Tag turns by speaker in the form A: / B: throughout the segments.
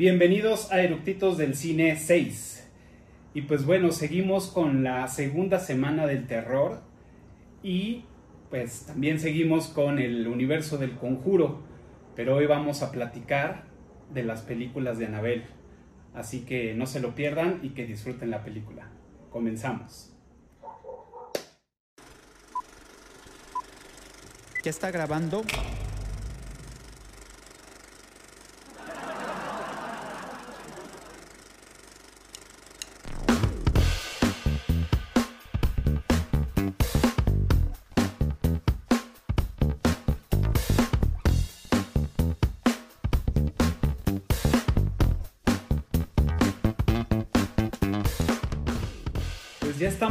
A: Bienvenidos a Eructitos del Cine 6. Y pues bueno, seguimos con la segunda semana del terror y pues también seguimos con el universo del conjuro, pero hoy vamos a platicar de las películas de Anabel. Así que no se lo pierdan y que disfruten la película. Comenzamos.
B: ¿Ya está grabando?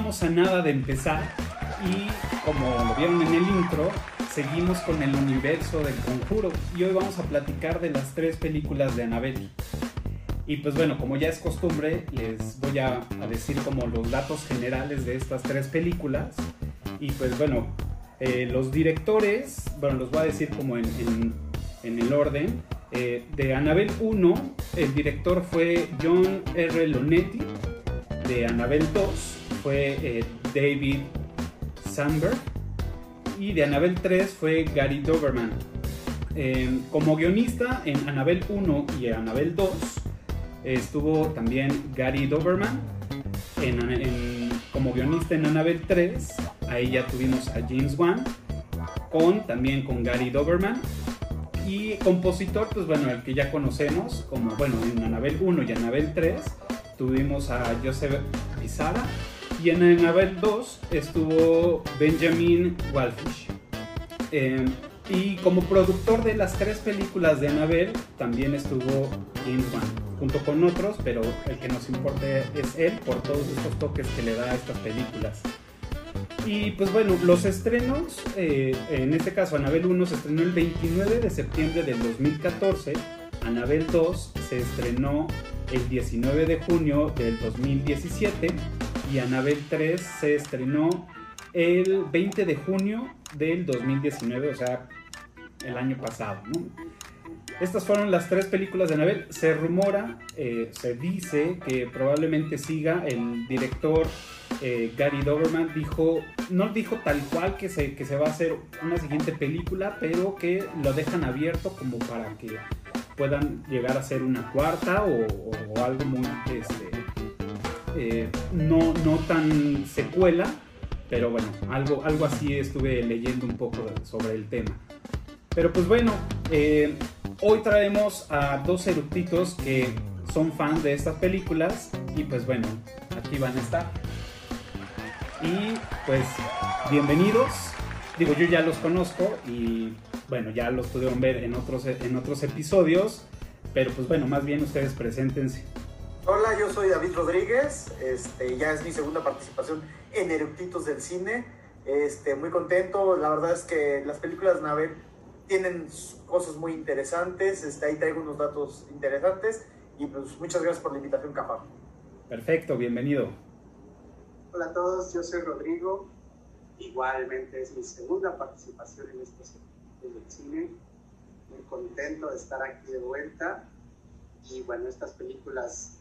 A: Estamos a nada de empezar y como lo vieron en el intro, seguimos con el universo del conjuro y hoy vamos a platicar de las tres películas de Annabelle. Y pues bueno, como ya es costumbre, les voy a, a decir como los datos generales de estas tres películas. Y pues bueno, eh, los directores, bueno, los voy a decir como en, en- en el orden. Eh, de Annabelle 1, el director fue John R. Lonetti. De Annabelle 2 fue eh, David Sandberg. Y de Annabelle 3 fue Gary Doberman. Eh, como guionista en Annabelle 1 y Annabelle 2 estuvo también Gary Doberman. Como guionista en Annabelle 3, ahí ya tuvimos a James Wan, con también con Gary Doberman. Y compositor, pues bueno, el que ya conocemos, como bueno, en Annabelle 1 y Annabelle 3, tuvimos a Joseph Pizarra. Y en Annabelle 2 estuvo Benjamin Walfish. Eh, y como productor de las tres películas de Annabelle también estuvo James junto con otros, pero el que nos importa es él por todos estos toques que le da a estas películas. Y pues bueno, los estrenos, eh, en este caso Annabelle 1 se estrenó el 29 de septiembre del 2014, Annabelle 2 se estrenó el 19 de junio del 2017 y Annabelle 3 se estrenó el 20 de junio del 2019, o sea, el año pasado. Estas fueron las tres películas de Annabelle. Se rumora, eh, se dice que probablemente siga el director eh, Gary Doberman. Dijo, no dijo tal cual que se, que se va a hacer una siguiente película, pero que lo dejan abierto como para que puedan llegar a ser una cuarta o, o algo muy, este, eh, no, no tan secuela, pero bueno, algo, algo así estuve leyendo un poco sobre el tema. Pero pues bueno, eh, hoy traemos a dos eructitos que son fans de estas películas y pues bueno, aquí van a estar. Y pues bienvenidos. Digo, yo ya los conozco y bueno, ya los pudieron ver en otros, en otros episodios, pero pues bueno, más bien ustedes preséntense.
C: Hola, yo soy David Rodríguez. Este, ya es mi segunda participación en Eructitos del Cine. Este, muy contento. La verdad es que las películas de Navel tienen cosas muy interesantes. Este, ahí traigo unos datos interesantes. Y pues muchas gracias por la invitación, Capa.
A: Perfecto, bienvenido.
D: Hola a todos, yo soy Rodrigo. Igualmente es mi segunda participación en estos del cine. Muy contento de estar aquí de vuelta. Y bueno, estas películas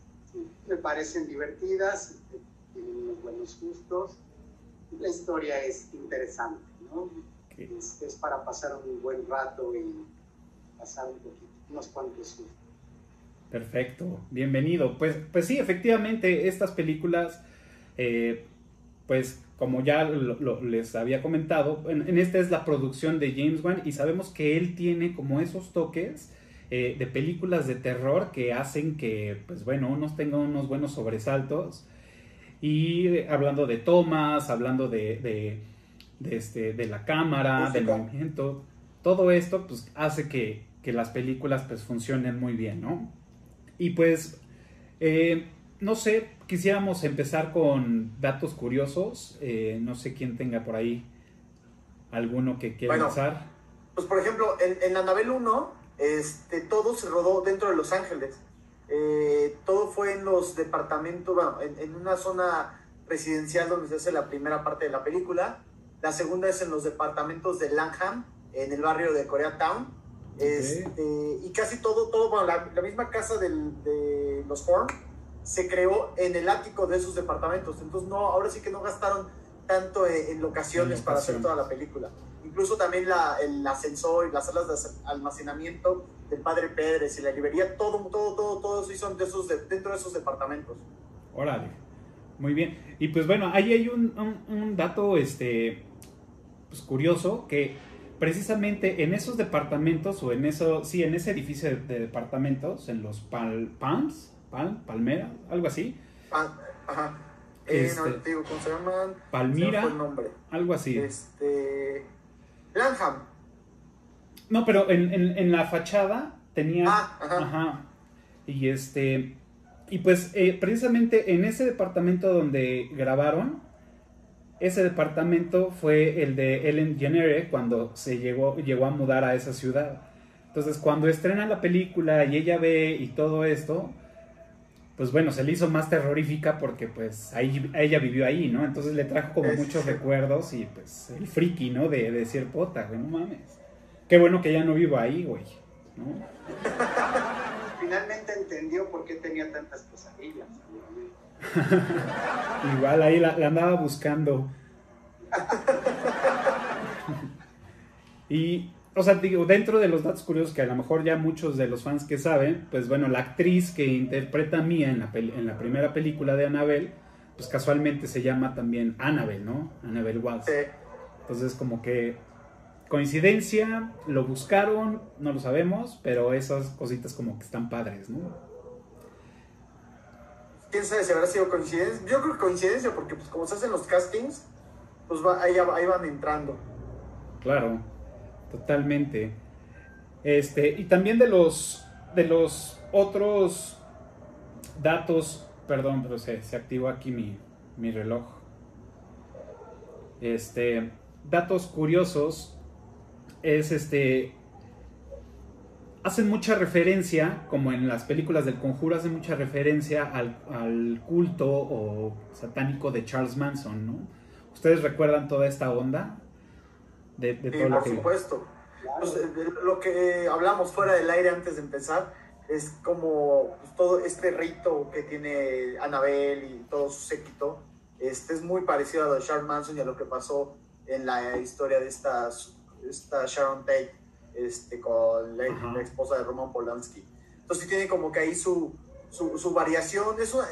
D: me parecen divertidas, tienen unos buenos gustos. La historia es interesante, ¿no? Es, es para pasar un buen rato y pasar un poquito, unos cuantos sustos.
A: Perfecto, bienvenido. Pues, pues sí, efectivamente, estas películas, eh, pues como ya lo- lo- les había comentado, en, en esta es la producción de James Wan y sabemos que él tiene como esos toques eh, de películas de terror que hacen que, pues bueno, unos tengan unos buenos sobresaltos. Y hablando de tomas, hablando de, de, de este, de la cámara, del movimiento, todo esto pues hace que, que las películas pues funcionen muy bien, ¿no? Y pues, eh, no sé, quisiéramos empezar con datos curiosos. eh, no sé quién tenga por ahí alguno que quiera
C: Bueno.
A: empezar.
C: Pues por ejemplo, en, en Annabelle 1, este, todo se rodó dentro de Los Ángeles. Eh, todo fue en los departamentos, bueno, en, en una zona residencial donde se hace la primera parte de la película. La segunda es en los departamentos de Langham, en el barrio de Koreatown. Este, y casi todo, todo, bueno, la, misma casa de los Horn se creó en el ático de esos departamentos. Entonces, no, ahora sí que no gastaron tanto en, locaciones para hacer toda la película. Incluso también la, el ascensor y las salas de almacenamiento del padre Pérez y la librería, todo, todo, todo, todo eso son de esos, dentro de esos departamentos.
A: Órale, muy bien. Y pues bueno, ahí hay un, un, dato este, pues curioso que precisamente en esos departamentos o en eso, sí, en ese edificio de, departamentos, en los Pal, Palms, Pal, Palmera, algo así.
C: ajá. Eh, este, no, digo, ¿cómo se llaman?
A: Palmira, algo así.
C: Este, Lanham.
A: No, pero en, en, la fachada tenía.
C: Ah, ajá.
A: ajá. Y este. Y pues eh, precisamente en ese departamento donde grabaron, ese departamento fue el de Ellen Jenner cuando se llegó, llegó a mudar a esa ciudad. Entonces cuando estrena la película y ella ve y todo esto, pues bueno, se le hizo más terrorífica porque pues ahí, ella vivió ahí, ¿no? Entonces le trajo como muchos recuerdos y pues el friki, ¿no? De, decir, pota, güey, no mames. Qué bueno que ya no vivo ahí, güey, ¿no?
D: Finalmente entendió por qué tenía tantas pesadillas.
A: Igual ahí la, andaba buscando. y, o sea, digo, dentro de los datos curiosos que a lo mejor ya muchos de los fans que saben, pues bueno, la actriz que interpreta a Mia en la, en la primera película de Annabelle, pues casualmente se llama también Annabelle, ¿no? Annabelle Walls. Entonces, como que coincidencia, lo buscaron, no lo sabemos, pero esas cositas como que están padres, ¿no?
C: quién sabe si habrá sido coincidencia. Yo creo que coincidencia, porque pues como se hacen los castings, pues va, ahí, van entrando.
A: Claro, totalmente. Este, y también de los de los otros datos, perdón, pero se, se activó aquí mi, mi reloj. Este, datos curiosos es este hacen mucha referencia, como en las películas del conjuro, hacen mucha referencia al, culto o satánico de Charles Manson, ¿no? ¿Ustedes recuerdan toda esta onda?
C: De, todo por supuesto. Pues, lo que hablamos fuera del aire antes de empezar es como pues, todo este rito que tiene Annabelle y todo su séquito. Este es muy parecido a lo de Charles Manson y a lo que pasó en la historia de esta, esta Sharon Tate este, con la, esposa de Roman Polanski. Entonces tiene como que ahí su, su, variación. Eso,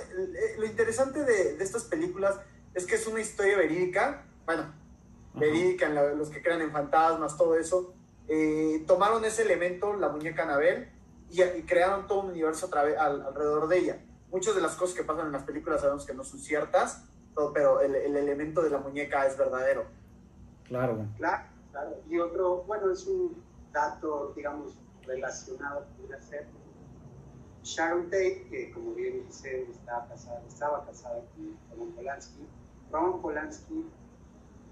C: lo interesante de, de, estas películas es que es una historia verídica, bueno, verídica, en los que crean en fantasmas, todo eso. Eh, tomaron ese elemento, la muñeca Anabel, y, crearon todo un universo alrededor de ella. Muchas de las cosas que pasan en las películas sabemos que no son ciertas, pero el, el elemento de la muñeca es verdadero.
A: Claro.
D: Claro, claro. Y otro, bueno, es un dato, digamos, relacionado pudiera ser Sharon Tate, que como bien dice, estaba casada, estaba casada con Roman Polanski. Roman Polanski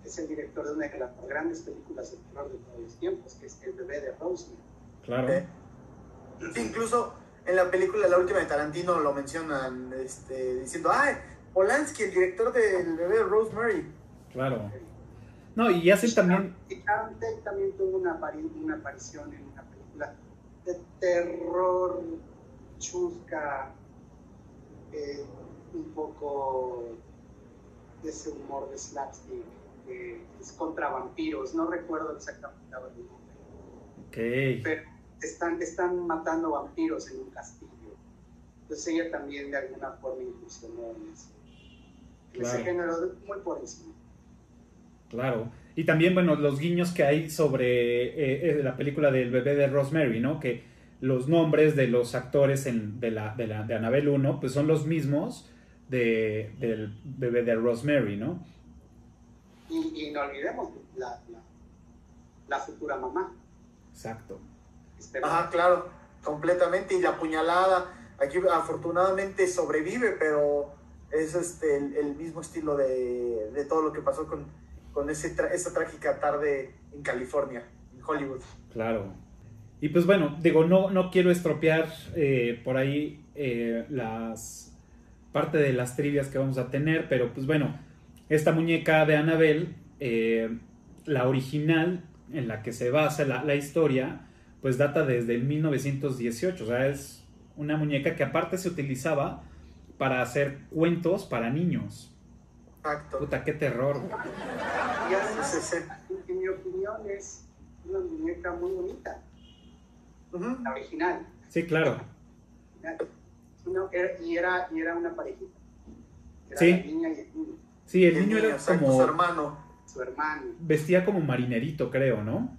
D: es el director de una de las grandes películas de terror de todos los tiempos, que es El bebé de Rosemary.
A: Claro.
C: Eh, incluso en la película, la última de Tarantino, lo mencionan este, diciendo, ¡ay! Polanski, el director del bebé de Rosemary.
A: Claro. No, y hace también...
D: Y Sharon Tate también tuvo una, una aparición en una película de terror chusca, eh, un poco de ese humor de slapstick, que es contra vampiros, no recuerdo exactamente el nombre.
A: Okay.
D: Pero están, están matando vampiros en un castillo. Entonces ella también de alguna forma incursionó en ese, en ese género muy por encima.
A: Claro. Y también, bueno, los guiños que hay sobre eh, eh, la película del bebé de Rosemary, ¿no? Que los nombres de los actores en, de, la, de, la, de Annabelle 1, pues son los mismos de, del bebé de Rosemary, ¿no?
D: Y, no olvidemos la, la, futura mamá.
A: Exacto.
C: Este, Ajá, claro, completamente. Y la puñalada, aquí afortunadamente sobrevive, pero es este, el, mismo estilo de, de todo lo que pasó con con ese esa trágica tarde en California, en Hollywood.
A: Claro. Y pues bueno, digo, no, no quiero estropear eh, por ahí eh, las parte de las trivias que vamos a tener, pero pues bueno, esta muñeca de Annabelle, eh, la original en la que se basa la, la, historia, pues data desde el 1918, o sea, es una muñeca que aparte se utilizaba para hacer cuentos para niños.
C: Exacto.
A: Puta, qué terror.
D: Y además, en mi opinión, es una muñeca muy bonita, la original.
A: Sí, claro.
D: Y, era, y era una parejita. Era
A: Sí.
D: la niña y el niño,
A: Sí, el
C: El
A: niño era
C: exacto,
A: como
C: su hermano.
D: su hermano.
A: vestía como marinerito, creo, ¿no?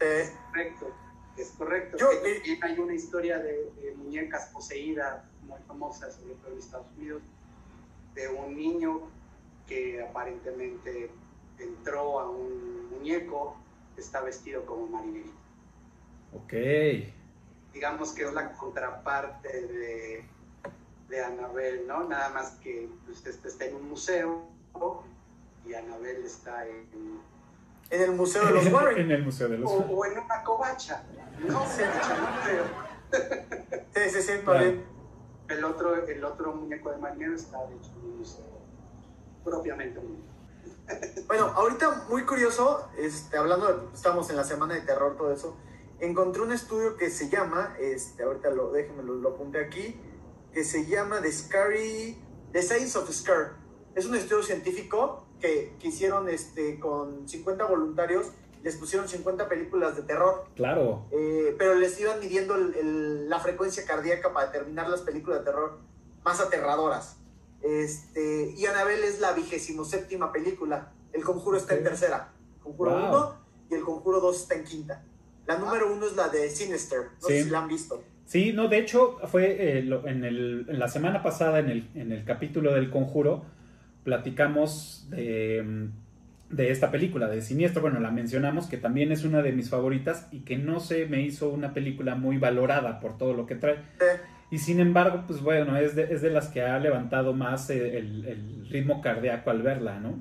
C: Eh,
D: Correcto, es correcto.
C: Yo-
D: Eh, y hay una historia de, de muñecas poseídas muy famosa, sobre todo en Estados Unidos, de un niño que aparentemente entró a un muñeco que está vestido como marinerito.
A: Ok.
D: Digamos que es la contraparte de, de Anabel, ¿no? Nada más que usted está en un museo y Anabel está en,
C: en el Museo de los Warren.
A: en el Museo de los
D: o, o en una covacha, ¿no? Se un museo.
C: Sí, sí, sí.
D: El otro, el otro muñeco de marinero está de hecho en un museo propiamente.
C: Bueno, ahorita muy curioso, este, hablando, de, estamos en la semana de terror, todo eso, encontré un estudio que se llama, este, ahorita lo, déjenme lo, lo apunté aquí, que se llama The Scary, The Science of Scare. Es un estudio científico que, que hicieron este, con 50 voluntarios, les pusieron 50 películas de terror,
A: Claro.
C: eh, pero les iban midiendo el- el- la frecuencia cardíaca para determinar las películas de terror más aterradoras. Este, y Annabelle es la vigésimo séptima película. El Conjuro está en tercera. Conjuro
A: Wow.
C: 1 y el Conjuro 2 está en quinta. La número 1 es la de Sinister. No
A: Sí.
C: sé si la han visto.
A: Sí, no, de hecho, fue eh, lo- en, el- en la semana pasada, en el, en el capítulo del Conjuro, platicamos de, mm, de esta película, de Siniestro. Bueno, la mencionamos, que también es una de mis favoritas y que no se me hizo una película muy valorada por todo lo que trae. Y sin embargo, pues bueno, es de, es de las que ha levantado más eh, el, el ritmo cardíaco al verla, ¿no?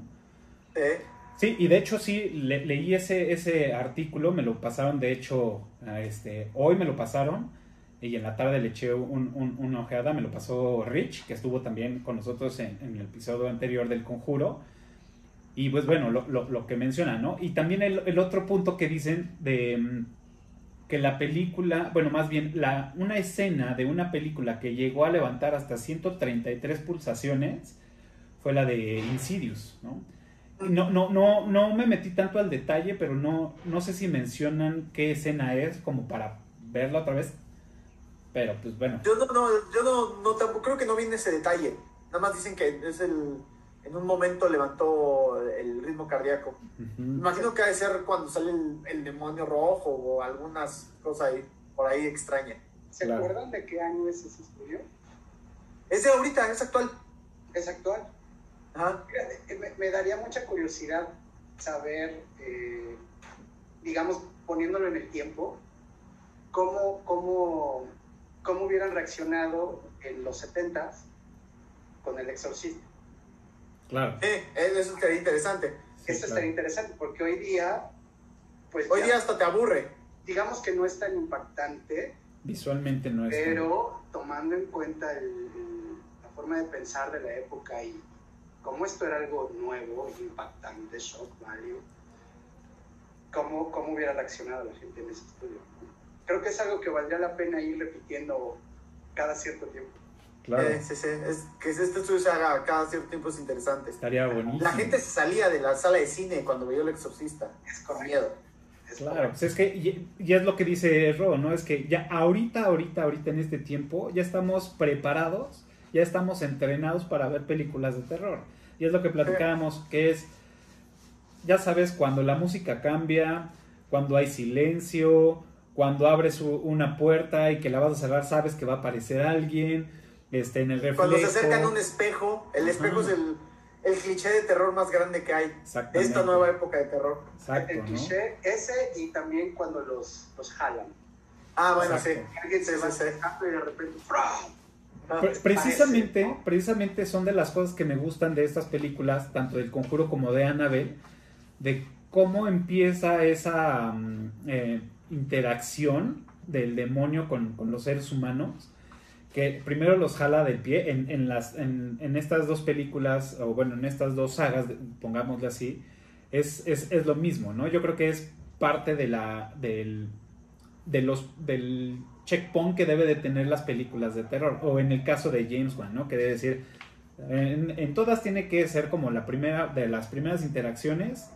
A: Sí, y de hecho sí, le- leí ese, ese artículo, me lo pasaron, de hecho, este, hoy me lo pasaron y en la tarde le eché un- un- una ojeada, me lo pasó Rich, que estuvo también con nosotros en, en el episodio anterior del Conjuro. Y pues bueno, lo, lo- lo que menciona, ¿no? Y también el, el otro punto que dicen de mm, que la película, bueno, más bien, la, una escena de una película que llegó a levantar hasta 133 pulsaciones fue la de Insidious, ¿no? No, no, no, no me metí tanto al detalle, pero no, no sé si mencionan qué escena es como para verla otra vez. Pero pues bueno.
C: yo no, no, yo no, no tampoco creo que no viene ese detalle. Nada más dicen que es el. En un momento levantó el ritmo cardíaco. Imagino que ha de ser cuando sale el, el demonio rojo o algunas cosas ahí, por ahí extrañas.
D: ¿Se
A: Claro.
D: acuerdan de qué año es ese estudio?
C: Es de ahorita, es actual.
D: Es actual.
C: Ajá.
D: Fíjate, Me, me daría mucha curiosidad saber, eh, digamos, poniéndolo en el tiempo, cómo, cómo, cómo hubieran reaccionado en los 70s con el exorcista.
A: Claro.
C: Sí, eso sería interesante.
A: Sí,
D: Eso
A: claro.
D: estaría interesante porque hoy día, pues
C: Hoy
D: ya-
C: día hasta te aburre.
D: digamos que no es tan impactante,
A: Visualmente no es.
D: pero tomando en cuenta el- la forma de pensar de la época y como esto era algo nuevo, impactante, shock value, ¿cómo, cómo hubiera reaccionado la gente en ese estudio? Creo que es algo que valdría la pena ir repitiendo cada cierto tiempo.
A: Claro.
C: Eh, sí, sí, es, que este estudio se haga cada cierto tiempo es interesante.
A: Estaría buenísimo.
C: La gente se salía de la sala de cine cuando veía el exorcista.
D: Es
C: Con miedo.
D: Es
A: Claro,
D: correcto.
A: pues es que, y, y es lo que dice Ro, ¿no? Es que ya ahorita, ahorita, ahorita en este tiempo, ya estamos preparados, ya estamos entrenados para ver películas de terror. Y es lo que platicábamos, que es, ya sabes, cuando la música cambia, cuando hay silencio, cuando abres una puerta y que la vas a cerrar, sabes que va a aparecer alguien, este, en el reflejo.
C: Cuando se acercan a un espejo, el espejo
A: Ajá.
C: es el, el cliché de terror más grande que hay. De
A: Exactamente.
C: esta nueva época de terror.
A: Exacto,
D: el
A: ¿no?
D: cliché ese y también cuando los, los jalan.
C: Ah, bueno,
A: Exacto.
C: sí.
D: Alguien se
C: Sí,
D: va
C: sí, sí.
D: acercando y de repente.
C: Ah,
A: Pre- precisamente,
D: ¿no?
A: precisamente son de las cosas que me gustan de estas películas, tanto del Conjuro como de Annabelle, de cómo empieza esa mm, eh, interacción del demonio con, con los seres humanos, que primero los jala del pie en, en las, en, en estas dos películas, o bueno, en estas dos sagas, pongámosle así, es, es, es lo mismo, ¿no? Yo creo que es parte de la, del, de los, del checkpoint que debe de tener las películas de terror. O en el caso de James Wan, ¿no? Que debe decir, en, todas tiene que ser como la primera, de las primeras interacciones,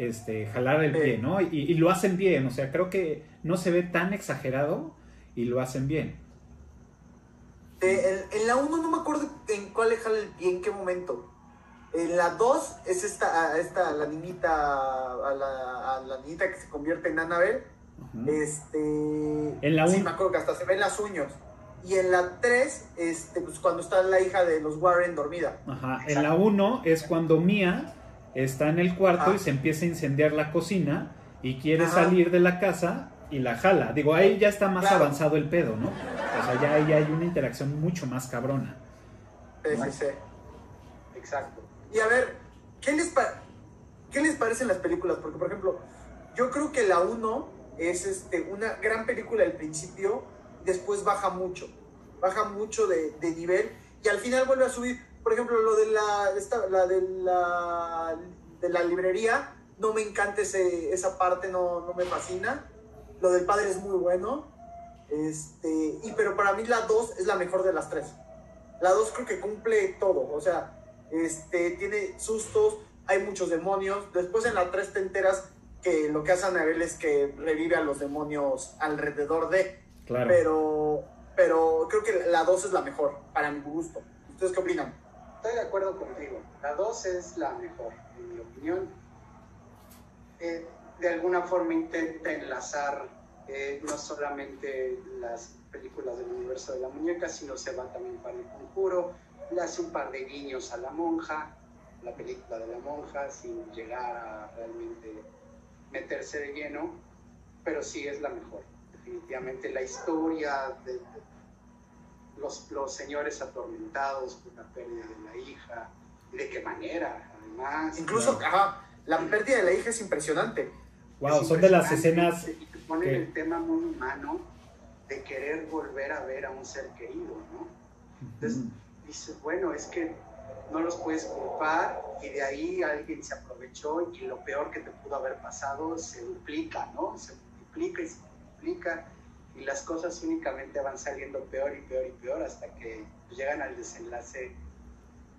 A: este, jalar el pie, ¿no? Y, lo hacen bien, o sea, creo que no se ve tan exagerado y lo hacen bien.
C: Eh, en, la 1 no me acuerdo en cuál le jala el pie, en qué momento. En la 2 es esta, esta la niñita, a la, la niñita que se convierte en Annabelle. Este.
A: En la 1.
C: Sí, me acuerdo que hasta se ven las uñas. Y en la 3, este, pues cuando está la hija de los Warren dormida.
A: Ajá. En la 1 es cuando Mia está en el cuarto y se empieza a incendiar la cocina y quiere salir de la casa y la jala. Digo, ahí ya está más avanzado el pedo, ¿no? O sea, ya ahí hay una interacción mucho más cabrona.
C: Sí, sí, sí. Exacto. Y a ver, ¿qué les, ¿qué les parecen las películas? Porque, por ejemplo, yo creo que la 1 es este, una gran película al principio, después baja mucho, baja mucho de, nivel y al final vuelve a subir. Por ejemplo, lo de la, la, de, la de la librería, no me encanta ese, esa parte, no, no me fascina. Lo del padre es muy bueno. Este, y, pero para mí la 2 es la mejor de las tres. La 2 creo que cumple todo. O sea, este, tiene sustos, hay muchos demonios. Después en la 3 te enteras que lo que hace Anabel es que revive a los demonios alrededor de. Claro. Pero, pero creo que la 2 es la mejor, para mi gusto. ¿Ustedes qué opinan?
D: Estoy de acuerdo contigo. La 2 es la mejor, en mi opinión. Eh, de alguna forma intenta enlazar eh, no solamente las películas del universo de la muñeca, sino se va también para el conjuro, le hace un par de guiños a la monja, la película de la monja, sin llegar a realmente meterse de lleno, pero sí es la mejor. Definitivamente la historia de, los, los, señores atormentados por la pérdida de la hija, y de qué manera, además.
C: Incluso, la pérdida de la hija es impresionante.
A: Wow, son de las escenas.
D: Y te ponen el tema muy humano de querer volver a ver a un ser querido, ¿no? Entonces dices, bueno, es que no los puedes culpar y de ahí alguien se aprovechó y lo peor que te pudo haber pasado se duplica, ¿no? Se multiplica y se multiplica y las cosas únicamente van saliendo peor y peor y peor hasta que llegan al desenlace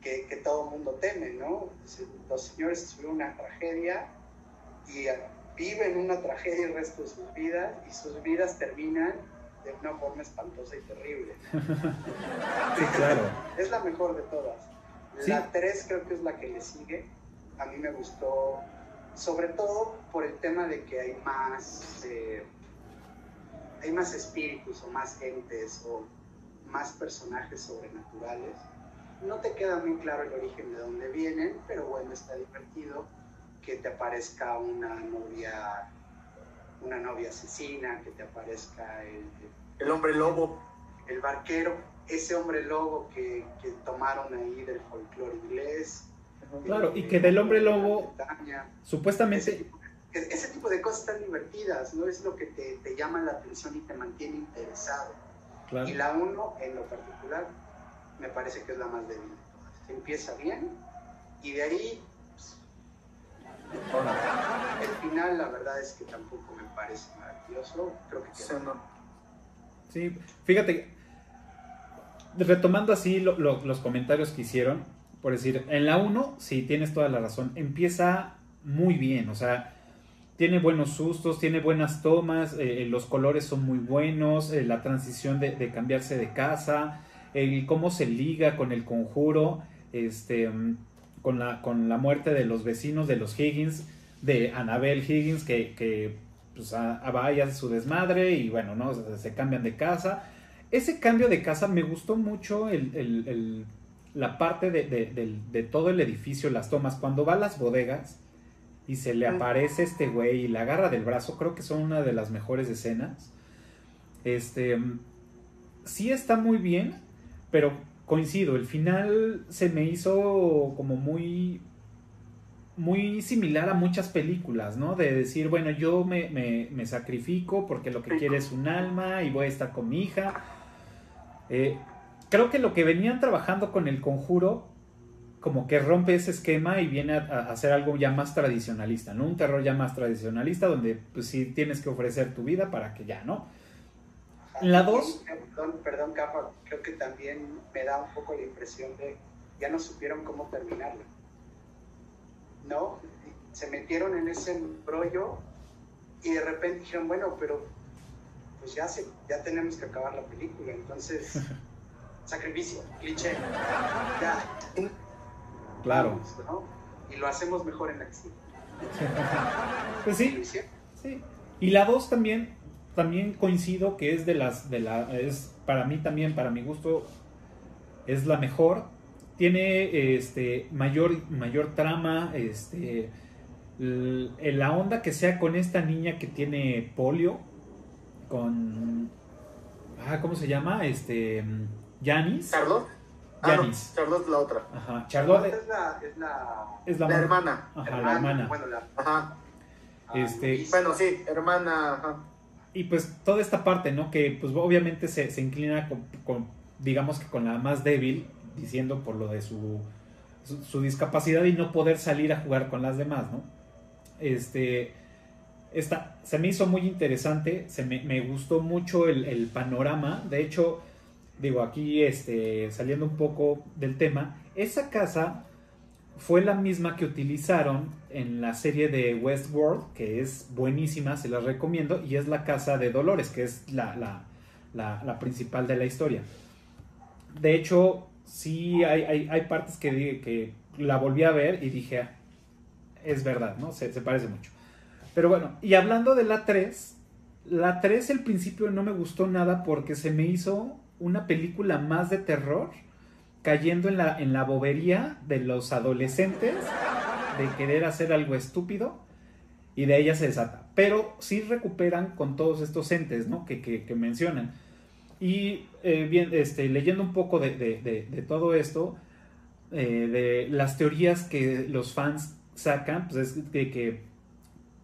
D: que, que todo mundo teme, ¿no? Los señores tuvieron una tragedia y viven una tragedia el resto de sus vidas y sus vidas terminan de una forma espantosa y terrible.
A: Sí, claro.
D: Es la mejor de todas. La 3 creo que es la que le sigue. A mí me gustó, sobre todo por el tema de que hay más, eh, hay más espíritus o más gentes o más personajes sobrenaturales. No te queda muy claro el origen de dónde vienen, pero bueno, está divertido que te aparezca una novia, una novia asesina, que te aparezca el,
C: el hombre lobo,
D: el barquero, ese hombre lobo que, que tomaron ahí del folclore inglés.
A: Claro, y que del hombre lobo, supuestamente...
D: Ese tipo, de cosas tan divertidas, ¿no? Es lo que te, te llama la atención y te mantiene interesado. Y la uno, en lo particular, me parece que es la más débil de todas. Empieza bien y de ahí el final, la verdad es que tampoco me parece maravilloso. Creo que
A: Sí, fíjate, retomando así los comentarios que hicieron, por decir, en la 1, sí, tienes toda la razón, empieza muy bien, o sea, tiene buenos sustos, tiene buenas tomas, eh, los colores son muy buenos, eh, la transición de, de, cambiarse de casa, el cómo se liga con el conjuro, este con la, con la muerte de los vecinos de los Higgins, de Annabelle Higgins, que, que pues, vaya su desmadre y bueno, ¿no? Se, cambian de casa. Ese cambio de casa me gustó mucho la parte de, todo el edificio, las tomas, cuando va a las bodegas y se le aparece este güey y la agarra del brazo, creo que son una de las mejores escenas. Este, sí está muy bien, pero coincido, el final se me hizo como muy muy similar a muchas películas, ¿no? De decir, bueno, yo me, me, sacrifico porque lo que quiere es un alma y voy a estar con mi hija. Eh, creo que lo que venían trabajando con el conjuro como que rompe ese esquema y viene a, a, hacer algo ya más tradicionalista, ¿no? Un terror ya más tradicionalista donde pues sí tienes que ofrecer tu vida para que ya, ¿no?
D: La 2... Perdón, perdón, Capa, creo que también me da un poco la impresión de ya no supieron cómo terminarla. ¿No? Se metieron en ese embrollo y de repente dijeron, bueno, pero pues ya, se, ya tenemos que acabar la película, entonces, sacrificio, cliché, ya.
A: Claro.
D: Y lo hacemos mejor en la acción.
A: pues sí. sí. Y la 2 también, también coincido que es de las, de la, es para mí también, para mi gusto, es la mejor. Tiene este mayor, mayor trama, este la onda que sea con esta niña que tiene polio, con ah, ¿cómo se llama? Este Janis.
C: Charlotte.
A: Janis.
C: Ah, Charlotte la otra.
A: Ajá.
D: Charlotte es la, es la,
A: es la,
C: la hermana.
A: Ajá, la hermana.
D: Bueno, la,
C: ajá.
A: Este,
C: bueno, sí, hermana. Ajá.
A: Y pues toda esta parte, ¿no? Que pues obviamente se, se inclina con, con, digamos que con la más débil, diciendo por lo de su, su, su, discapacidad y no poder salir a jugar con las demás, ¿no? Este, esta, se me hizo muy interesante, se me, me gustó mucho el, el, panorama, de hecho, digo, aquí este, saliendo un poco del tema, esa casa fue la misma que utilizaron en la serie de Westworld, que es buenísima, se las recomiendo, y es la casa de Dolores, que es la, la, la, principal de la historia. De hecho, sí hay, hay, hay partes que, que, la volví a ver y dije, es verdad, ¿no? Se, se, parece mucho. Pero bueno, y hablando de la 3, la 3 al principio no me gustó nada porque se me hizo una película más de terror cayendo en la, en la bobería de los adolescentes de querer hacer algo estúpido y de ella se desata. Pero sí recuperan con todos estos entes ¿no? que, que, mencionan. Y eh, bien, este, leyendo un poco de, de, de, de todo esto, eh, de las teorías que los fans sacan, pues es de que,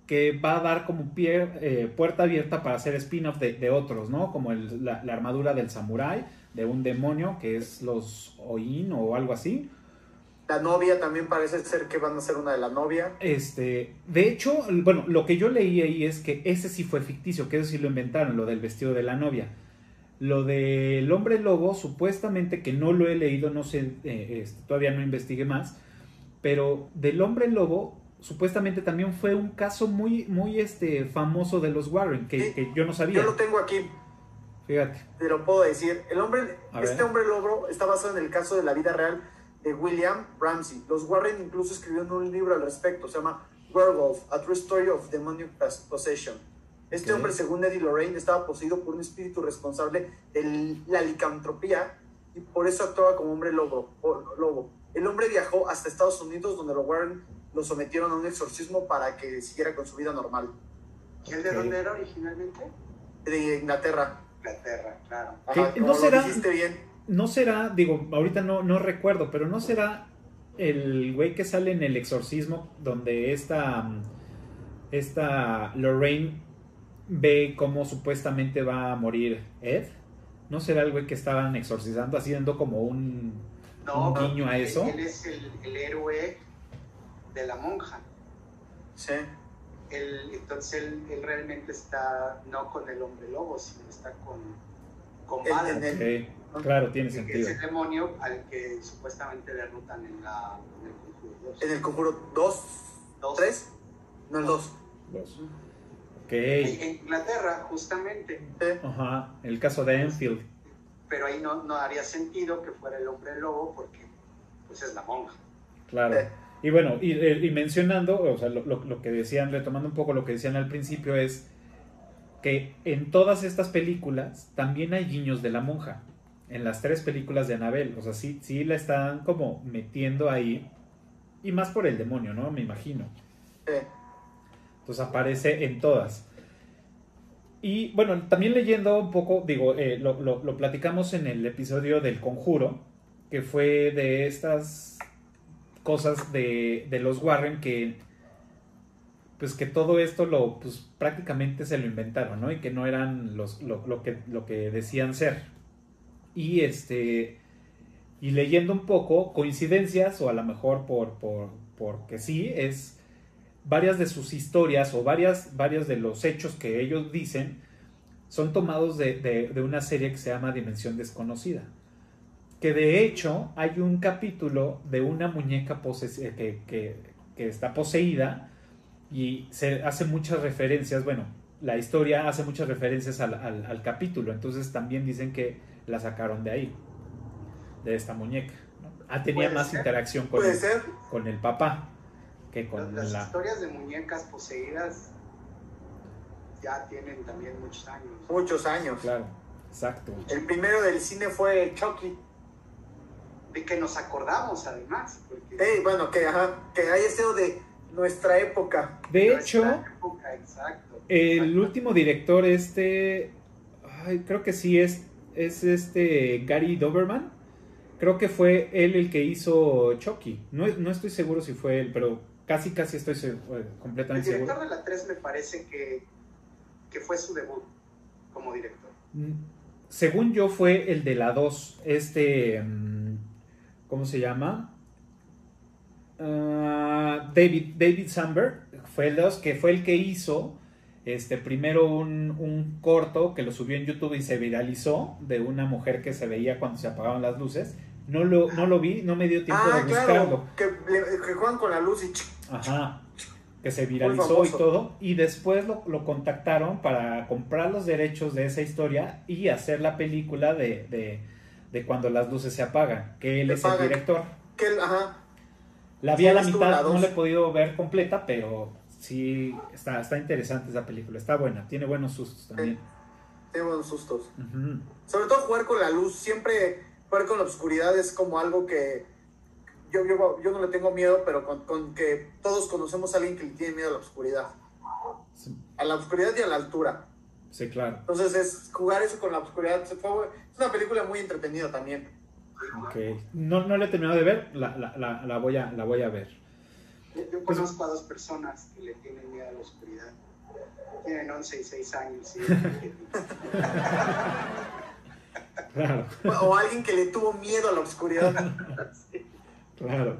A: que va a dar como pie, eh, puerta abierta para hacer spin-off de, otros, ¿no? Como el, la, la, armadura del samurái, de un demonio que es los Oin o algo así.
C: La novia también parece ser que van a ser una de la novia.
A: Este, de hecho, bueno, lo que yo leí ahí es que ese sí fue ficticio, que eso sí lo inventaron, lo del vestido de la novia. Lo del hombre lobo, supuestamente que no lo he leído, no sé, eh, este, todavía no investigué más, pero del hombre lobo, supuestamente también fue un caso muy, muy este, famoso de los Warren, que,
C: Sí,
A: que yo no sabía.
C: Yo lo tengo aquí,
A: Fíjate.
C: te lo puedo decir. El hombre,
A: A
C: este
A: ver.
C: hombre lobo está basado en el caso de la vida real de William Ramsey. Los Warren incluso escribieron un libro al respecto, se llama Werewolf, A True Story of Demonic Possession. Este
A: Ok.
C: hombre, según Eddie Lorraine, estaba poseído por un espíritu responsable de la licantropía y por eso actuaba como hombre lobo. lobo. El hombre viajó hasta Estados Unidos, donde los Warren lo sometieron a un exorcismo para que siguiera con su vida normal.
D: ¿Y él de dónde era originalmente?
C: De Inglaterra.
D: Inglaterra, claro.
A: ¿No
C: lo
A: será-
C: dijiste bien.
A: No será, digo, ahorita no, no recuerdo, pero no será el güey que sale en el exorcismo donde esta, esta Lorraine ve cómo supuestamente va a morir Ed. ¿No será el güey que estaban exorcizando, haciendo como un,
D: No,
A: un guiño a eso?
D: Él es el, el héroe de la monja.
C: Sí.
D: Él, entonces él, él realmente está no con el hombre lobo, sino está con, con
C: El-
D: Balan,
C: en el-
A: Ok, claro, tiene
D: que es
A: sentido.
D: el demonio al que supuestamente derrotan en, la, en el Conjuro 2.
C: En el conjuro 2,
D: Dos.
C: 3, no el 2.
A: Dos. Ok,
D: En Inglaterra, justamente,
A: ajá, el caso de Enfield.
D: pero ahí no, no haría sentido que fuera el hombre lobo porque pues es la monja.
A: Claro.
C: Eh.
A: Y bueno, y, eh, y mencionando, o sea, lo, lo- lo que decían, retomando un poco lo que decían al principio, es que en todas estas películas también hay guiños de la monja. En las tres películas de Annabelle. O sea, sí, sí la están como metiendo ahí. Y más por el demonio, ¿no? Me imagino. Entonces aparece en todas. Y bueno, también leyendo un poco, digo, eh, lo, lo- lo platicamos en el episodio del conjuro, que fue de estas cosas de, de los Warren que pues que todo esto lo pues prácticamente se lo inventaron, ¿no? Y que no eran los, lo, lo que, lo que decían ser. Y este Y leyendo un poco, coincidencias, o a lo mejor por, por porque sí, es varias de sus historias o varias, varias de los hechos que ellos dicen son tomados de, de, una serie que se llama Dimensión Desconocida. Que de hecho hay un capítulo de una muñeca que, que, que está poseída y se hace muchas referencias, bueno, la historia hace muchas referencias al, al, capítulo, entonces también dicen que la sacaron de ahí, de esta muñeca. Ah, tenía más interacción con el, con el papá que con
D: las, las historias de muñecas poseídas ya tienen también muchos años.
C: Muchos años.
A: Claro, exacto.
C: El primero del cine fue Chucky.
D: De que nos acordamos además.
C: bueno, que, que haya sido de nuestra época.
A: De hecho, el último director, este, creo que sí es, es este Gary Doberman. Creo que fue él el que hizo Chucky. No, no estoy seguro si fue él, pero casi, casi estoy completamente
D: seguro. El director de la 3 me parece que, que fue su debut como director. Mm,
A: según yo fue el de la 2, este, mm, ¿cómo se llama? Ah, David, David Samberg fue el 2, que fue el que hizo este, primero un, un, corto que lo subió en YouTube y se viralizó de una mujer que se veía cuando se apagaban las luces. No lo, no lo vi, no me dio tiempo
C: ah,
A: de buscarlo.
C: que, que, juegan con la luz y...
A: Ajá, que se viralizó y todo. Y después lo, lo, contactaron para comprar los derechos de esa historia y hacer la película de, de, de cuando las luces se apagan, que él es el director.
C: Que ajá,
A: la vi a la mitad, no la he podido ver completa, pero sí está, está interesante esa película. Está buena, tiene buenos sustos también.
C: tiene buenos sustos. Sobre todo jugar con la luz, siempre jugar con la oscuridad es como algo que yo, yo, no le tengo miedo, pero con, que todos conocemos a alguien que le tiene miedo a la oscuridad. A la oscuridad y a la altura.
A: Sí, claro.
C: Entonces es jugar eso con la oscuridad. Es una película muy entretenida también.
A: Ok. No, no la he terminado de ver, la, la, la, voy, a, la voy a ver.
D: Yo, conozco a dos personas que le tienen miedo a la oscuridad. Tienen 11 y 6 años.
A: claro.
C: O alguien que le tuvo miedo a la oscuridad.
A: Claro.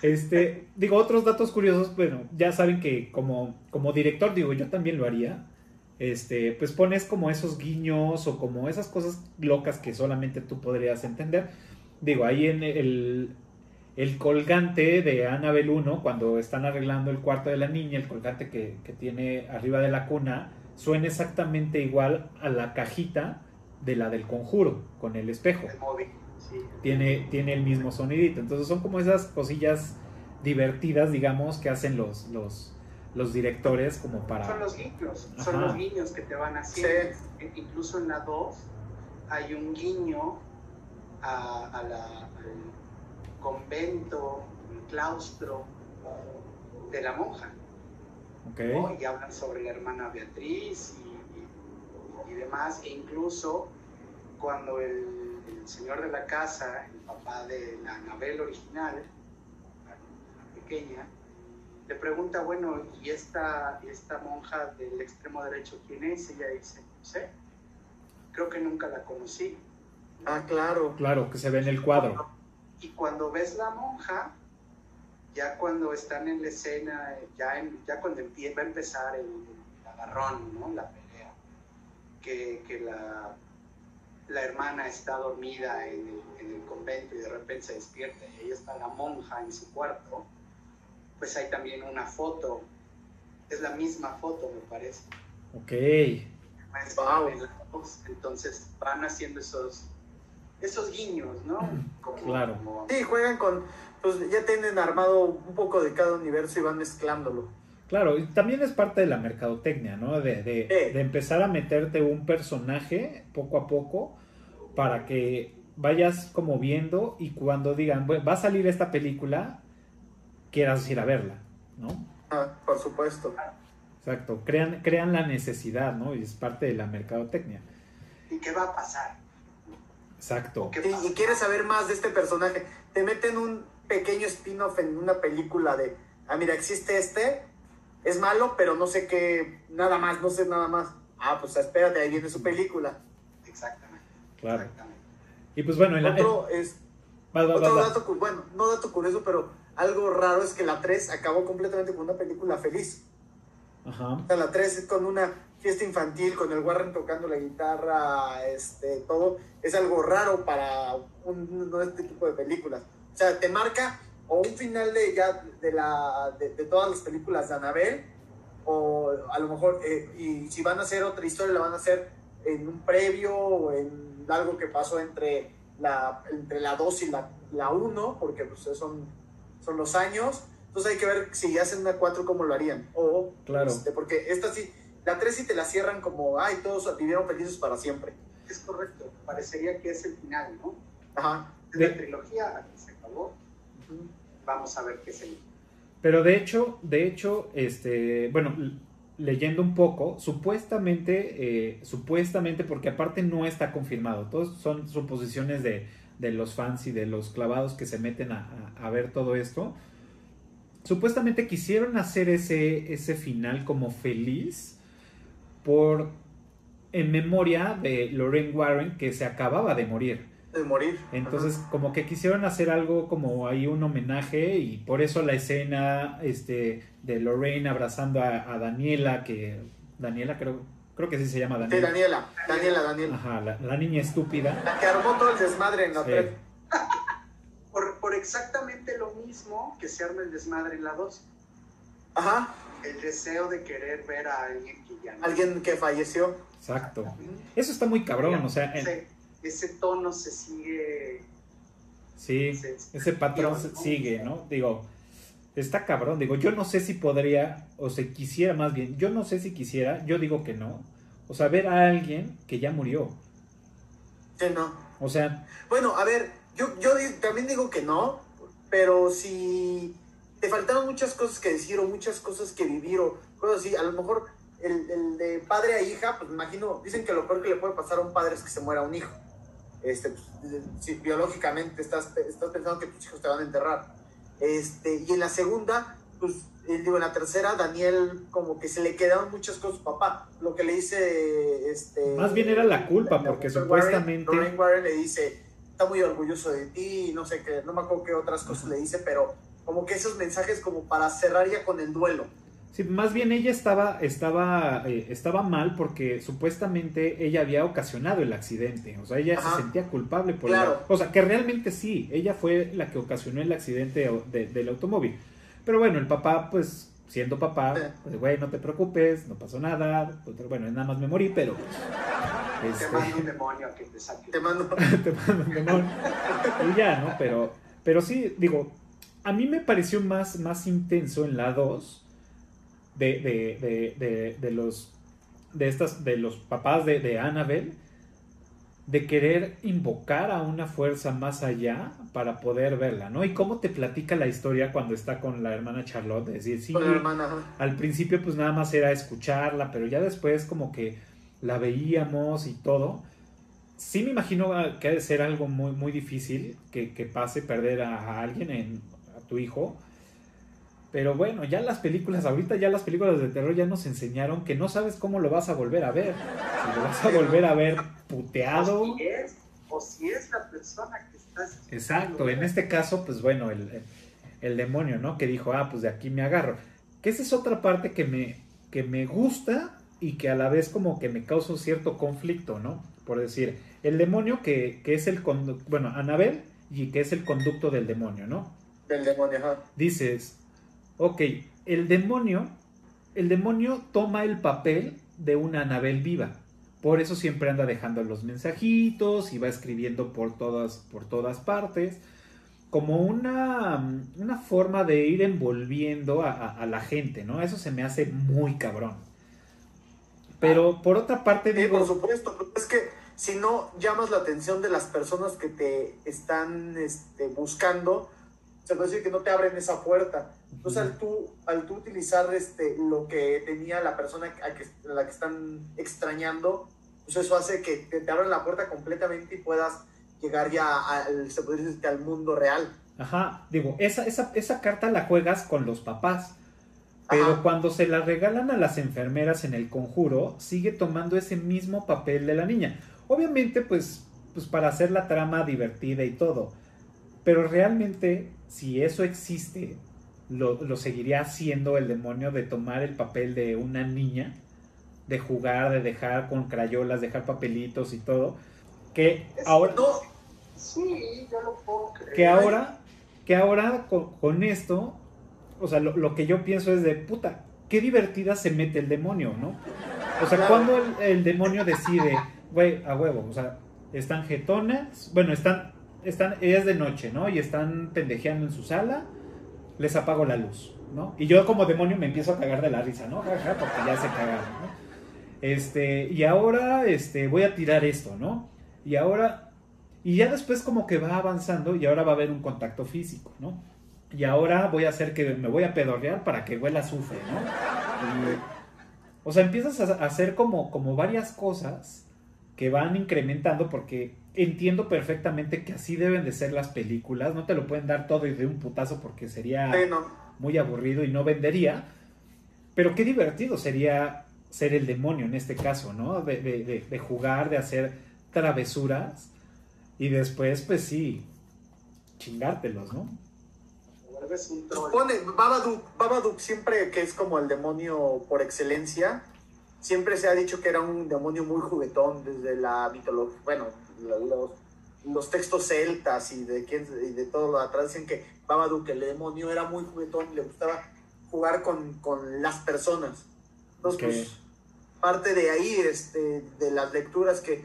A: Este, digo, otros datos curiosos, bueno, ya saben que como, como director, digo, yo también lo haría este, pues pones como esos guiños o como esas cosas locas que solamente tú podrías entender. Digo, ahí en el, el colgante de Annabelle 1, cuando están arreglando el cuarto de la niña, el colgante que, tiene arriba de la cuna, suena exactamente igual a la cajita de la del conjuro, con el espejo. Tiene, tiene el mismo sonidito. Entonces son como esas cosillas divertidas, digamos, que hacen los, los, los directores como para...
D: Son los guiños, son los guiños que te van haciendo. E incluso en la 2 hay un guiño a, la, al convento, el claustro de la monja.
A: Okay.
D: Y hablan sobre la hermana Beatriz y, demás, e incluso cuando el, el, señor de la casa, el papá de la Anabel original, la pequeña, le pregunta, bueno, ¿y esta, esta monja del extremo derecho quién es? Ella dice, no sé, creo que nunca la conocí.
C: Ah, claro.
A: Claro, que se ve en el cuadro.
D: Y cuando ves la monja, ya cuando están en la escena, ya, ya cuando va a empezar el, agarrón, ¿no? La pelea, que, que la, la, hermana está dormida en el, en el convento y de repente se despierta y ahí está la monja en su cuarto pues hay también una foto, es la misma foto me parece.
A: Ok.
D: Entonces van haciendo esos, esos guiños, ¿no?
A: claro.
C: Sí, juegan con, pues ya tienen armado un poco de cada universo y van mezclándolo.
A: Claro, y también es parte de la mercadotecnia, ¿no? De, de, de, empezar a meterte un personaje poco a poco para que vayas como viendo y cuando digan, va a salir esta película, quieras ir a verla, ¿no?
C: Ah, por supuesto.
A: Exacto, crean, crean la necesidad, ¿no? Y es parte de la mercadotecnia.
D: ¿Y qué va a pasar?
A: Exacto.
C: Y, quieres saber más de este personaje. Te meten un pequeño spin-off en una película de, ah, mira, existe este, es malo, pero no sé qué, nada más, no sé nada más. Ah, pues espérate, ahí viene su película.
D: Exactamente.
A: Claro.
D: Exactamente.
A: Y pues bueno, en la,
C: Otro es.
A: vas, vas,
C: Otro
A: vas,
C: dato, bueno, no dato curioso, pero algo raro es que la 3 acabó completamente con una película feliz.
A: Ajá.
C: O sea, la 3 es con una fiesta infantil, con el Warren tocando la guitarra, este, todo. Es algo raro para un, no este tipo de películas. O sea, te marca o un final de ya de, la, de, de todas las películas de Annabelle, o a lo mejor, eh, y si van a hacer otra historia, la van a hacer en un previo o en algo que pasó entre la, entre la 2 y la, la 1, porque pues, son, son los años. Entonces hay que ver si hacen una 4, cómo lo harían. O,
A: Claro.
C: este, porque esta sí, la 3 sí te la cierran como, ay, todos vivieron felices para siempre.
D: Es correcto, parecería que es el final, ¿no?
C: Ajá.
D: De la trilogía aquí se acabó. Vamos a ver qué se
A: Pero de hecho, de hecho, este, bueno, leyendo un poco, supuestamente, eh, supuestamente, porque aparte no está confirmado, todos son suposiciones de, de los fans y de los clavados que se meten a, a- a ver todo esto. Supuestamente quisieron hacer ese, ese final como feliz por en memoria de Lorraine Warren que se acababa de morir.
C: De morir.
A: Entonces,
C: Ajá.
A: como que quisieron hacer algo como ahí un homenaje y por eso la escena este, de Lorraine abrazando a, a Daniela, que Daniela creo, creo que sí se llama
C: Sí,
A: Daniela.
C: Daniela, Daniela, Daniela.
A: Ajá, la, la niña estúpida.
C: La que armó todo el desmadre en la
A: Sí.
C: 3.
D: Por, por exactamente lo mismo que se arma el desmadre en la 2.
C: Ajá.
D: El deseo de querer ver a alguien que ya no
C: Alguien que falleció.
A: Exacto. Eso está muy cabrón, o sea, en-
D: Ese, ese tono se sigue.
A: sí,
D: se-
A: ese patrón
D: ¿no?
A: sigue, ¿no? Digo, está cabrón, digo, yo no sé si podría, o se quisiera más bien, yo no sé si quisiera, yo digo que no. O sea, ver a alguien que ya murió.
C: Sí, no.
A: O sea,
C: Bueno, a ver, yo, yo también digo que no, pero si te faltaron muchas cosas que decir o muchas cosas que vivir o cosas así, a lo mejor el, el de padre a hija, pues me imagino, dicen que lo peor que le puede pasar a un padre es que se muera un hijo. Este, pues, si biológicamente estás, estás pensando que tus hijos te van a enterrar. Este, y en la segunda, pues, eh, digo, en la tercera, Daniel como que se le quedaron muchas cosas a su papá. Lo que le dice, este...
A: Más bien era la culpa, porque supuestamente-
C: Warren, Warren le dice, está muy orgulloso de ti, no sé qué, no me acuerdo qué otras cosas le dice, pero como que esos mensajes como para cerrar ya con el duelo.
A: Sí, más bien ella estaba, estaba, eh, estaba mal porque supuestamente ella había ocasionado el accidente. O sea, ella
C: Ajá.
A: se sentía culpable por
C: Claro.
A: el- O sea, que realmente sí, ella fue la que ocasionó el accidente de- del automóvil. Pero bueno, el papá, pues, siendo papá,
C: Sí.
A: pues, güey, no te preocupes, no pasó nada. Pues, Bueno, nada más me morí, pero.
D: Te
A: este,
D: manda un demonio a que te saque.
C: Te mando...
A: te mando un demonio. Y ya, ¿no? Pero, pero sí, digo, a mí me pareció más, más intenso en la 2 de, de, de, de, de los de estas de los papás de, de Annabelle de querer invocar a una fuerza más allá para poder verla, ¿no? Y cómo te platica la historia cuando está con la hermana Charlotte, es decir, sí,
C: con la hermana, ajá.
A: al principio pues nada más era escucharla, pero ya después como que la veíamos y todo. Sí me imagino ah, que ha de ser algo muy, muy difícil que, que pase perder a, a alguien, en, a tu hijo. Pero bueno, ya las películas, ahorita ya las películas de terror ya nos enseñaron que no sabes cómo lo vas a volver a ver. Si lo vas a volver a ver puteado.
D: O si es, o si es la persona que estás.
A: Exacto, en este caso, pues bueno, el, el- demonio, ¿no? Que dijo, ah, pues de aquí me agarro. Que esa es otra parte que me, que me gusta y que a la vez como que me causa un cierto conflicto, ¿no? Por decir, el demonio que, que es el conducto, bueno, Anabel y que es el conducto del demonio, ¿no?
C: Del demonio, ajá.
A: Dices, ok, el demonio, el demonio toma el papel de una Anabel viva. Por eso siempre anda dejando los mensajitos y va escribiendo por todas, por todas partes. Como una, una forma de ir envolviendo a, a- a la gente, ¿no? Eso se me hace muy cabrón. Pero por otra parte
C: Sí,
A: digo...
C: por supuesto, es que si no llamas la atención de las personas que te están este, buscando, se puede decir que no te abren esa puerta. Entonces, al tú, al tú utilizar este, lo que tenía la persona a, que, a la que están extrañando, pues eso hace que te, te abran la puerta completamente y puedas llegar ya al, se podría decir al mundo real.
A: Ajá, digo, esa, esa, esa carta la juegas con los papás. Pero
C: Ajá.
A: cuando se la regalan a las enfermeras en el conjuro, sigue tomando ese mismo papel de la niña. Obviamente, pues pues para hacer la trama divertida y todo. Pero realmente, si eso existe, lo, lo seguiría haciendo el demonio de tomar el papel de una niña, de jugar, de dejar con crayolas, dejar papelitos y todo. Que ahora.
D: Sí, yo lo puedo creer.
A: Que ahora, que ahora con, esto, o sea, lo, que yo pienso es de puta, qué divertida se mete el demonio, ¿no? O sea, cuando el, demonio decide, güey, a huevo, o sea, están jetonas, bueno, están, están, es de noche, ¿no? Y están pendejeando en su sala, les apago la luz, ¿no? Y yo como demonio me empiezo a cagar de la risa, ¿no? porque ya se cagaron, ¿no? Este, y ahora, este, voy a tirar esto, ¿no? Y ahora, y ya después como que va avanzando y ahora va a haber un contacto físico, ¿no? Y ahora voy a hacer que me voy a pedorrear para que huela azufre, ¿no? o sea, empiezas a hacer como, como varias cosas que van incrementando porque entiendo perfectamente que así deben de ser las películas. No te lo pueden dar todo y de un putazo porque sería muy aburrido y no vendería. Pero qué divertido sería ser el demonio en este caso, ¿no? De, de, de jugar, de hacer travesuras y después, pues sí, chingártelos, ¿no?
C: Pone, Babadook, siempre que es como el demonio por excelencia, siempre se ha dicho que era un demonio muy juguetón desde la mitología, bueno, los, los textos celtas y de, y de todo atrás dicen que Babadook, el demonio, era muy juguetón y le gustaba jugar con, con las personas. Entonces, pues, parte de ahí, este, de las lecturas que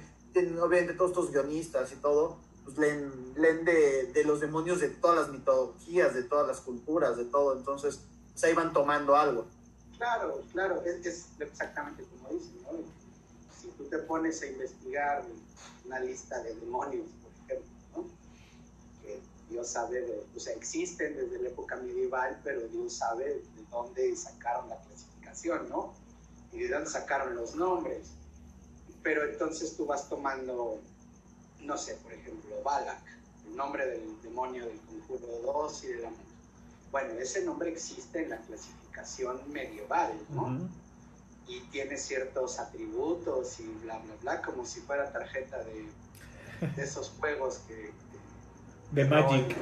C: obviamente todos estos guionistas y todo, pues leen, leen de, de, los demonios de todas las mitologías, de todas las culturas, de todo, entonces se pues, van tomando algo.
D: Claro, claro, es, es exactamente como dicen, ¿no? Te pones a investigar una lista de demonios, por ejemplo, ¿no? Que Dios sabe, o sea, existen desde la época medieval, pero Dios sabe de dónde sacaron la clasificación, ¿no? Y de dónde sacaron los nombres pero entonces tú vas tomando, no sé, por ejemplo, Balak, el nombre del demonio del conjuro 2 y de la Bueno, ese nombre existe en la clasificación medieval, ¿no? Y tiene ciertos atributos y bla, bla, bla, como si fuera tarjeta de, de esos juegos que...
A: de Magic.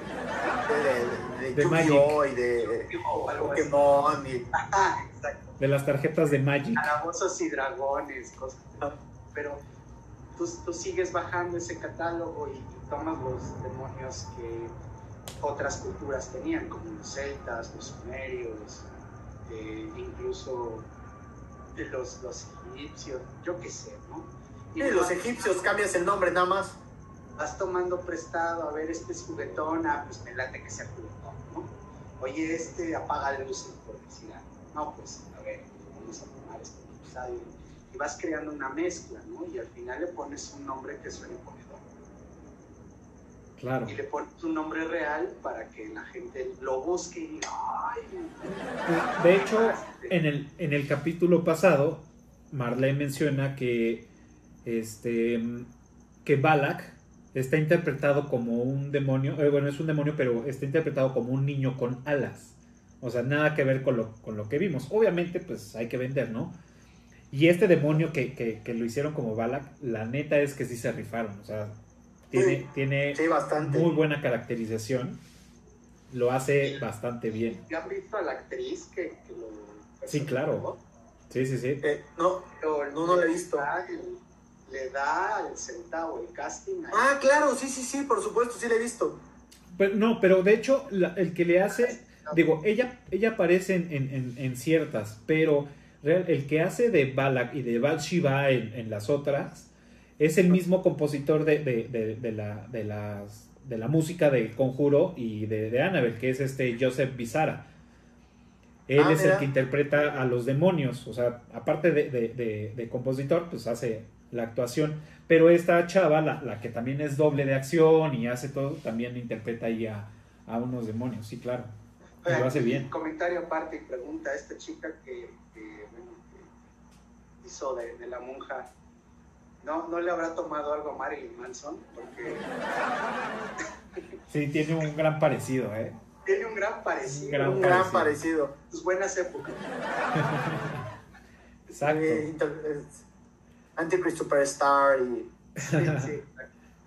C: De, de, de, Magic. y de Pokémon. Y...
A: De las tarjetas de Magic.
D: Calabozos y dragones, cosas pero tú, tú sigues bajando ese catálogo y, tomas los demonios que otras culturas tenían, como los celtas, los sumerios, eh, incluso los, los egipcios, yo qué sé, ¿no?
C: Y los egipcios cambias el nombre nada más.
D: Vas tomando prestado, a ver, este es juguetón, ah, pues me late que sea juguetón, ¿no? Oye, este apaga luces, por decir No, pues, a ver, vamos a tomar este episodio y vas creando una mezcla, ¿no? Y al final le pones un nombre que suene ponedor.
A: Claro.
D: Y le pones un nombre real para que la gente lo busque y.
A: De hecho, en el, en el capítulo pasado, Marlene menciona que este que Balak está interpretado como un demonio, eh, bueno, es un demonio, pero está interpretado como un niño con alas. O sea, nada que ver con lo, con lo que vimos. Obviamente, pues hay que vender, ¿no? Y este demonio que, lo hicieron como Balak, la neta es que sí se rifaron. O sea, tiene, tiene muy buena caracterización. Lo hace bastante bien.
D: ¿Ya has visto a la actriz que, lo...
A: Sí, claro. Sí, sí, sí.
C: Eh, no, no, no, lo he visto.
D: Le da el centavo, el casting.
C: Ah, claro, sí, sí, sí, por supuesto, sí le he visto.
A: Pero, no, pero de hecho, el que le hace, digo, ella, ella aparece en, en ciertas, pero el que hace de Balak y de Bathsheba en, en las otras es el mismo compositor de, la, de, las, de la música de Conjuro y de, de Annabelle, que es este Joseph Bizarra. Él ah, es el que interpreta a los demonios, o sea, aparte de, compositor, pues hace la actuación. Pero esta chava, la, que también es doble de acción y hace todo, también interpreta ahí a, unos demonios, sí, claro. lo hace bien.
D: Comentario aparte y pregunta a esta chica que hizo de, la monja, ¿no, ¿no le habrá tomado algo a Marilyn Manson? Porque...
A: sí, tiene un gran parecido, ¿eh?
D: Tiene un gran parecido.
C: Un gran, parecido.
D: Sus buenas épocas.
A: Exacto.
C: Eh, Antichrist Superstar y...
D: Sí, sí,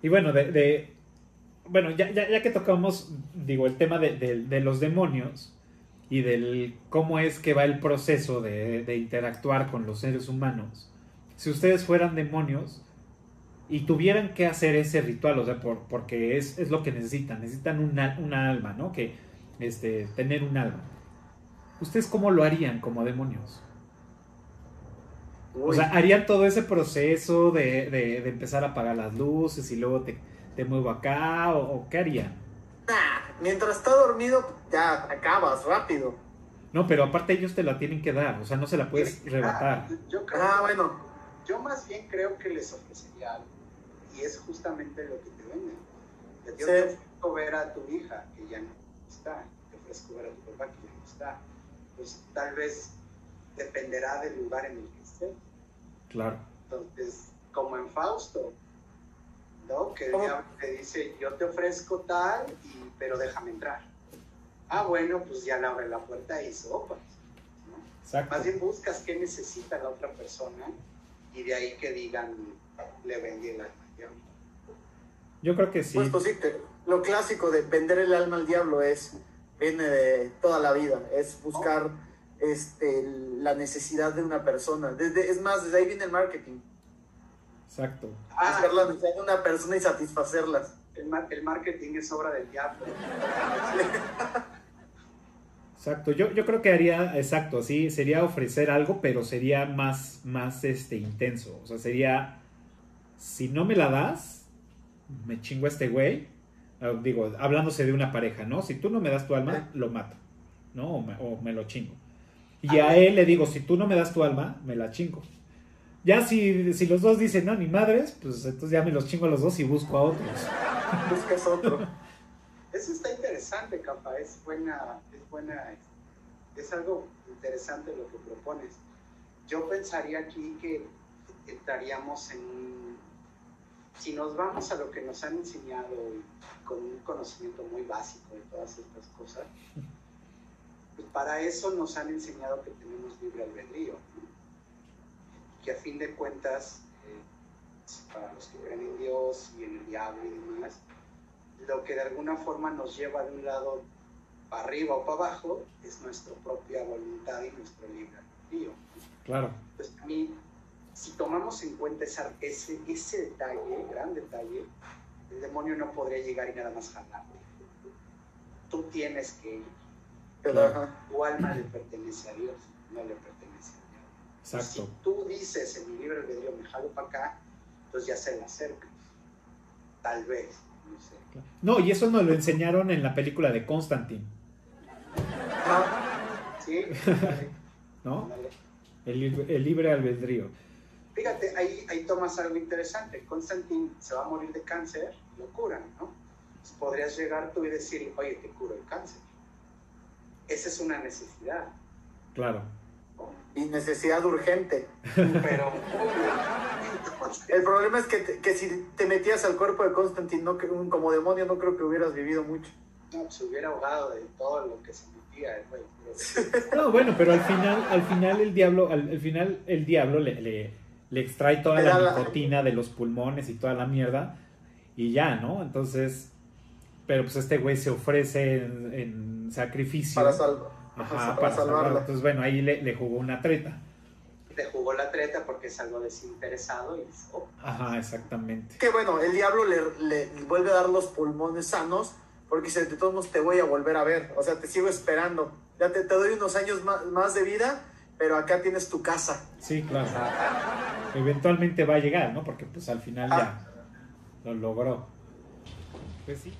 A: Y bueno, de, bueno, ya, ya, que tocamos, digo, el tema de, los demonios y del cómo es que va el proceso de, interactuar con los seres humanos, si ustedes fueran demonios y tuvieran que hacer ese ritual, o sea, por, porque es, lo que necesitan, necesitan una, una alma, ¿no? Que, este, tener un alma. ¿Ustedes cómo lo harían como demonios? O sea, harían todo ese proceso de, empezar a apagar las luces y luego te, te muevo acá o, qué harían?
C: mientras está dormido ya acabas rápido.
A: No, pero aparte ellos te la tienen que dar, o sea, no se la puedes rebatar.
D: yo creo, ah, bueno. Yo más bien creo que les ofrecería algo. Y es justamente lo que te venden. Yo te ofrezco ver a tu hija, que ya no está. Te ofrezco ver a tu papá, que ya no está. Pues tal vez dependerá del lugar en el que esté.
A: Claro.
D: Entonces, como en Fausto, ¿no? Que te dice, yo te ofrezco tal, y, pero déjame entrar. Ah, bueno, pues ya le abre la puerta y sopas. ¿no? Más bien buscas qué necesita la otra persona y de ahí que digan, le vendí el alma al diablo.
A: Yo creo que sí.
C: Pues, pues sí, lo clásico de vender el alma al diablo es, viene de toda la vida, es buscar este, la necesidad de una persona. Desde, es más, desde ahí viene el marketing.
A: Exacto.
C: Ah, buscar la necesidad de una persona y satisfacerlas.
D: El, el marketing es obra del diablo.
A: Exacto, yo, yo creo que haría, exacto, sí, sería ofrecer algo, pero sería más, más este, intenso. O sea, sería, si no me la das, me chingo a este güey. Ah, digo, hablándose de una pareja, ¿no? Si tú no me das tu alma, lo mato, ¿no? o me lo chingo. Y a, él le digo, si tú no me das tu alma, me la chingo. Ya si, si los dos dicen, no, ni madres, pues entonces ya me los chingo a los dos y busco a otros.
C: Buscas otro.
D: Eso está interesante, capa, es buena, buena, es algo interesante lo que propones. Yo pensaría aquí que estaríamos en si nos vamos a lo que nos han enseñado con un conocimiento muy básico de todas estas cosas, para eso nos han enseñado que tenemos libre albedrío, que a fin de cuentas, eh, para los que creen en Dios y en el diablo y demás, lo que de alguna forma nos lleva de un lado para arriba o para abajo es nuestra propia voluntad y nuestro libre albedrío.
A: Claro.
D: Entonces, a mí, si tomamos en cuenta ese, ese detalle, gran detalle, el demonio no podría llegar y nada más jalarte. Tú tienes que ir tu alma le pertenece a Dios, no le pertenece a Dios.
A: Exacto.
D: Si tú dices en mi libro de Dios, me jalo para acá, entonces ya se le acerca. Tal vez, no sé.
A: No, y eso nos lo enseñaron en la película de Constantine.
D: Sí.
A: ¿No? El, el, libre albedrío.
D: Fíjate, ahí, ahí tomas algo interesante. Constantine se va a morir de cáncer, lo curan, ¿no? podrías llegar tú y decir, oye, te curo el cáncer esa es una necesidad.
A: Claro.
C: Y necesidad urgente. Pero el problema es que, que, si te metías al cuerpo de Constantine no, como demonio, no creo que hubieras vivido mucho.
D: No, se hubiera ahogado de todo lo que se metía el güey.
A: No, bueno, pero al final, al final el diablo, al, final el diablo le, le, extrae toda la nicotina de los pulmones y toda la mierda y ya, ¿no? Entonces, pero pues este güey se ofrece en, sacrificio.
C: Para, Ajá,
A: para, salvarlo. Entonces, bueno, ahí le, jugó una treta.
D: Le jugó la treta porque es algo desinteresado y
A: Ajá, exactamente.
C: Que bueno, el diablo le, vuelve a dar los pulmones sanos porque dice, de todos modos te voy a volver a ver. O sea, te sigo esperando. Ya te, te doy unos años más, de vida, pero acá tienes tu casa.
A: Sí, claro. Eventualmente va a llegar, ¿no? Porque pues al final ya ah. lo logró. Pues sí.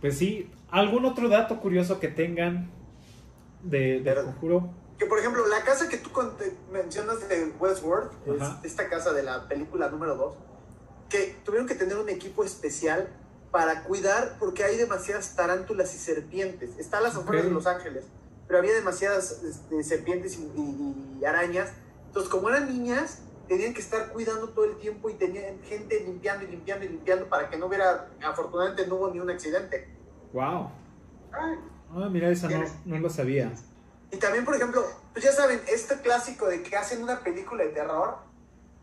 A: Pues sí, ¿algún otro dato curioso que tengan de, de Conjuro?
C: Que por ejemplo, la casa que tú mencionas de Westworld, esta casa de la película número 2, que tuvieron que tener un equipo especial para cuidar porque hay demasiadas tarántulas y serpientes. Está las afueras de Los Ángeles, pero había demasiadas este, serpientes y, arañas. Entonces, como eran niñas, tenían que estar cuidando todo el tiempo y tenían gente limpiando y limpiando y limpiando para que no hubiera, afortunadamente no hubo ni un accidente.
A: Wow. Ah, mira, eso no, no lo sabía.
C: Y también, por ejemplo, pues ya saben, este clásico de que hacen una película de terror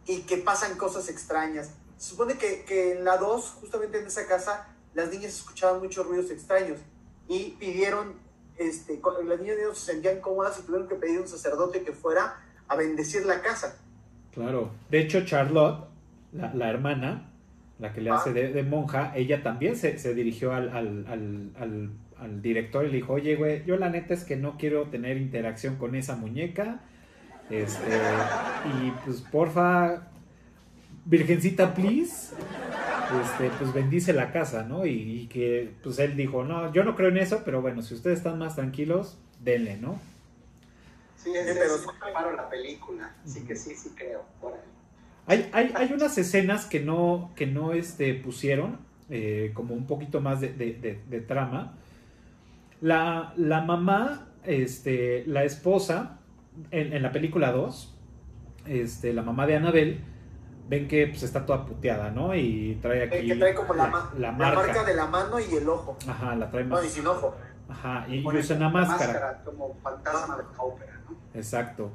C: y que pasan cosas extrañas. Se supone que, que en la 2, justamente en esa casa, las niñas escuchaban muchos ruidos extraños y pidieron, este, las niñas se sentían cómodas y tuvieron que pedir a un sacerdote que fuera a bendecir la casa.
A: Claro. De hecho, Charlotte, la, la hermana, la que le hace ah. de, de, monja, ella también se, se dirigió al, al, al, al, director y le dijo, oye, güey, yo la neta es que no quiero tener interacción con esa muñeca. Este, y pues porfa, Virgencita, please, este, pues bendice la casa, ¿no? Y, que, pues él dijo, no, yo no creo en eso, pero bueno, si ustedes están más tranquilos, denle, ¿no?
D: Sí, es, pero preparo la película, sí que sí, sí creo, por ahí.
A: Hay, hay, hay unas escenas que no, que no este, pusieron, eh, como un poquito más de, de, de, trama. La, la, mamá, este, la esposa, en, en la película 2, este, la mamá de Annabelle, ven que pues está toda puteada, ¿no? Y trae aquí.
C: que trae como la, la, marca. de la mano y el ojo.
A: Ajá, la trae más.
C: No, y sin ojo.
A: Ajá, y, usa una máscara.
D: máscara. Como fantasma de ópera, ¿no?
A: Exacto.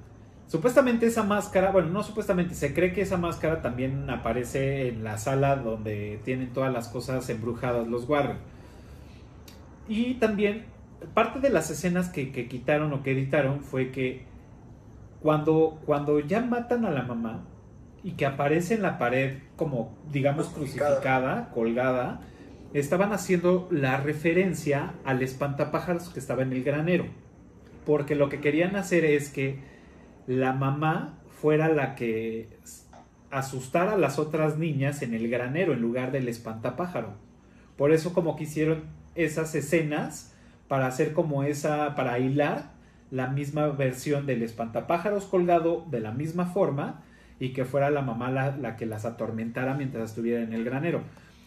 A: Supuestamente esa máscara, bueno, no supuestamente, se cree que esa máscara también aparece en la sala donde tienen todas las cosas embrujadas los Warren. Y también, parte de las escenas que, que quitaron o que editaron fue que cuando, cuando ya matan a la mamá, y que aparece en la pared como, digamos, crucificada, colgada, estaban haciendo la referencia al espantapájaros que estaba en el granero. Porque lo que querían hacer es que la mamá fuera la que asustara a las otras niñas en el granero en lugar del espantapájaro. Por eso como que hicieron esas escenas para hacer como esa, para hilar la misma versión del espantapájaros colgado de la misma forma y que fuera la mamá la, que las atormentara mientras estuviera en el granero.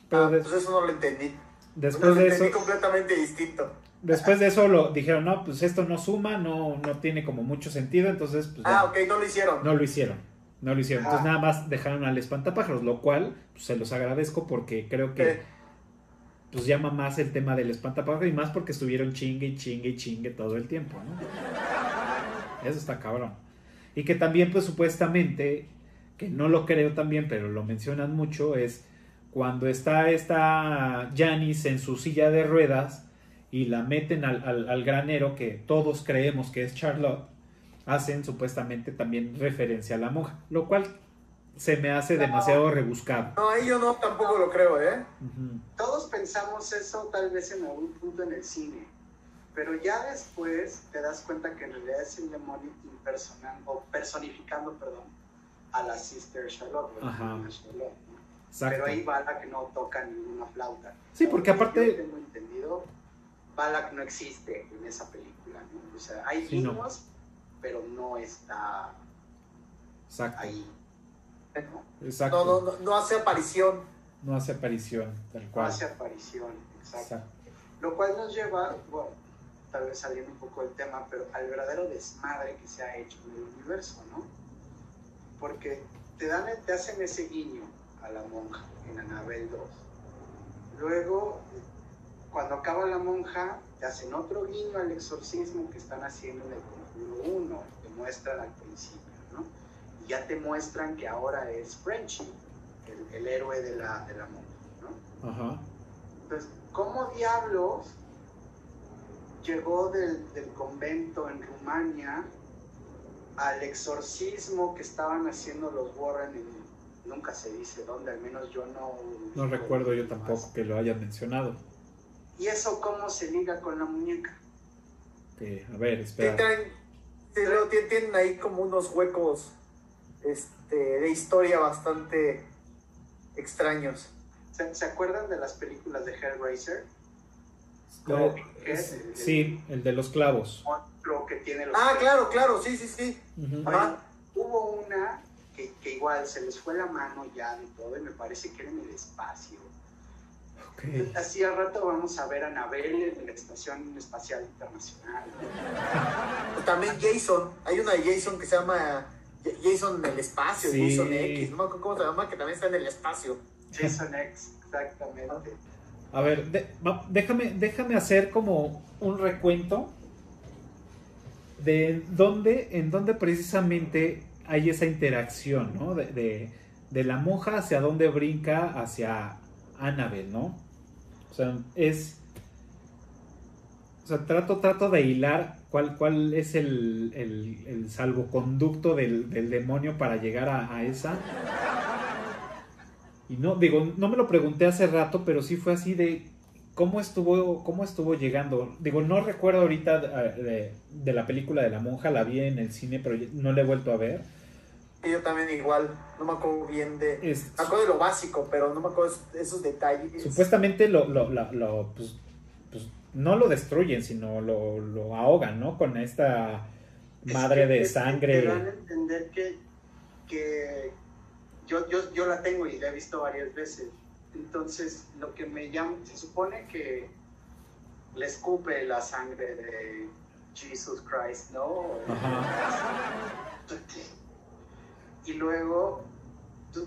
C: Pero ah, pues eso no lo entendí.
A: Después de eso,
C: completamente distinto.
A: Después de eso lo dijeron, no, pues esto no suma, no, no tiene como mucho sentido, entonces pues,
C: Ah, ok, no lo hicieron.
A: No lo hicieron. No lo hicieron. Entonces ah. nada más dejaron al espantapájaros, lo cual pues, se los agradezco porque creo que pues llama más el tema del espantapájaros y más porque estuvieron chingue y chingue y chingue todo el tiempo, ¿no? Eso está cabrón. Y que también pues supuestamente que no lo creo también, pero lo mencionan mucho, es cuando está esta Janice en su silla de ruedas y la meten al, granero, que todos creemos que es Charlotte, hacen supuestamente también referencia a la monja, lo cual se me hace demasiado rebuscado.
C: No, ahí yo no tampoco lo creo, ¿eh?
D: Todos pensamos eso tal vez en algún punto en el cine, pero ya después te das cuenta que en realidad es el demonio impersonando, o personificando, perdón, a la Sister Charlotte, Ajá. Pero ahí Balak no toca ninguna flauta.
A: Sí, porque aparte...
D: Yo tengo entendido, Balak no existe en esa película, ¿no? O sea, hay sí, pero no está
A: Exacto.
D: ahí.
C: ¿no? Exacto. No, no, no, hace aparición.
A: No hace aparición, tal cual.
D: No hace aparición, exacto. exacto. Lo cual nos lleva, bueno, tal vez saliendo un poco del tema, pero al verdadero desmadre que se ha hecho en el universo, ¿no? porque te, dan, te hacen ese guiño a la monja en Anabel 2. Luego, cuando acaba la monja, te hacen otro guiño al exorcismo que están haciendo en el Conjuro 1, te muestran al principio, ¿no? Y ya te muestran que ahora es Frenchy, el, héroe de la, de la monja, ¿no? Ajá. Entonces, ¿cómo diablos llegó del, del convento en Rumania al exorcismo que estaban haciendo los Warren nunca se dice dónde, al menos yo no...
A: No recuerdo yo tampoco que lo hayan mencionado.
D: ¿Y eso cómo se liga con la muñeca?
A: a ver, espera.
C: Tienen, tienen ahí como unos huecos este, de historia bastante extraños.
D: ¿Se, acuerdan de las películas de Hellraiser?
A: sí, el de los clavos
D: que tiene
C: Ah, claro, claro, sí, sí, sí.
D: hubo una que, igual se les fue la mano ya de todo y me parece que era en el espacio. Así al rato vamos a ver a Anabel en la Estación Espacial Internacional.
C: También Jason, hay una de Jason que se llama Jason en el espacio, Jason X, no cómo se llama, que también está en el espacio.
D: Jason X, exactamente.
A: A ver, déjame, déjame hacer como un recuento de dónde, en dónde precisamente hay esa interacción, ¿no? De, de, la monja hacia dónde brinca hacia Annabel, ¿no? O sea, es... O sea, trato, trato de hilar cuál, cuál es el, el, salvoconducto del, demonio para llegar a, esa. Y no, digo, no me lo pregunté hace rato, pero sí fue así de cómo estuvo, cómo estuvo llegando. Digo, no recuerdo ahorita de, de, la película de la monja, la vi en el cine, pero no la he vuelto a ver.
C: Yo también igual, no me acuerdo bien de... me acuerdo de lo básico, pero no me acuerdo de esos detalles.
A: Supuestamente lo, lo, lo, pues, pues, no lo destruyen, sino lo, lo ahogan, ¿no? Con esta madre de sangre.
D: Te van a entender que, que yo, yo, yo la tengo y la he visto varias veces. Entonces, lo que me llama, se supone que le escupe la sangre de Jesus Christ, ¿no? Y luego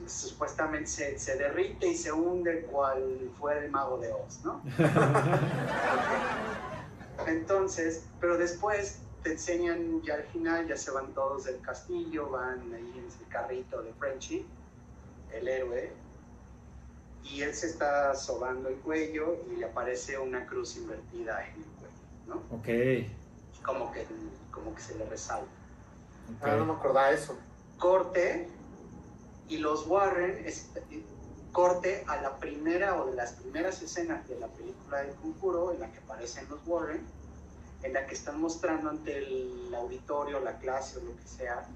D: supuestamente se, derrite y se hunde cual fue el mago de Oz, ¿no? Entonces, pero después te enseñan ya al final, ya se van todos del castillo, van ahí en el carrito de Frenchy, el héroe, y él se está sobando el cuello y le aparece una cruz invertida en el cuello, ¿no?
A: Ok.
D: Como que, como que se le resalta.
C: Ah, no me acordaba eso
D: corte y los Warren, corte a la primera o de las primeras escenas de la película de Conjuro en la que aparecen los Warren, en la que están mostrando ante el auditorio, la clase o lo que sea,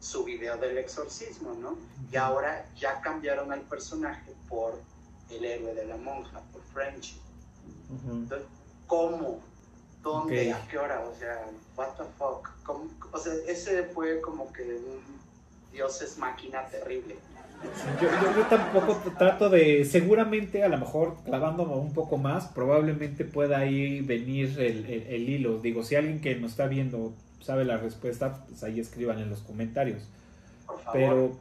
D: su video del exorcismo, ¿no? Y ahora ya cambiaron al personaje por el héroe de la monja, por French. Entonces, ¿cómo? ¿Dónde? ¿A qué hora? O sea, what the fuck? O sea, ese fue como que un Dios es máquina terrible.
A: yo, tampoco trato de, seguramente a lo mejor clavándome un poco más, probablemente pueda ahí venir el, hilo. Digo, si alguien que nos está viendo sabe la respuesta, pues ahí escriban en los comentarios. Por favor. Pero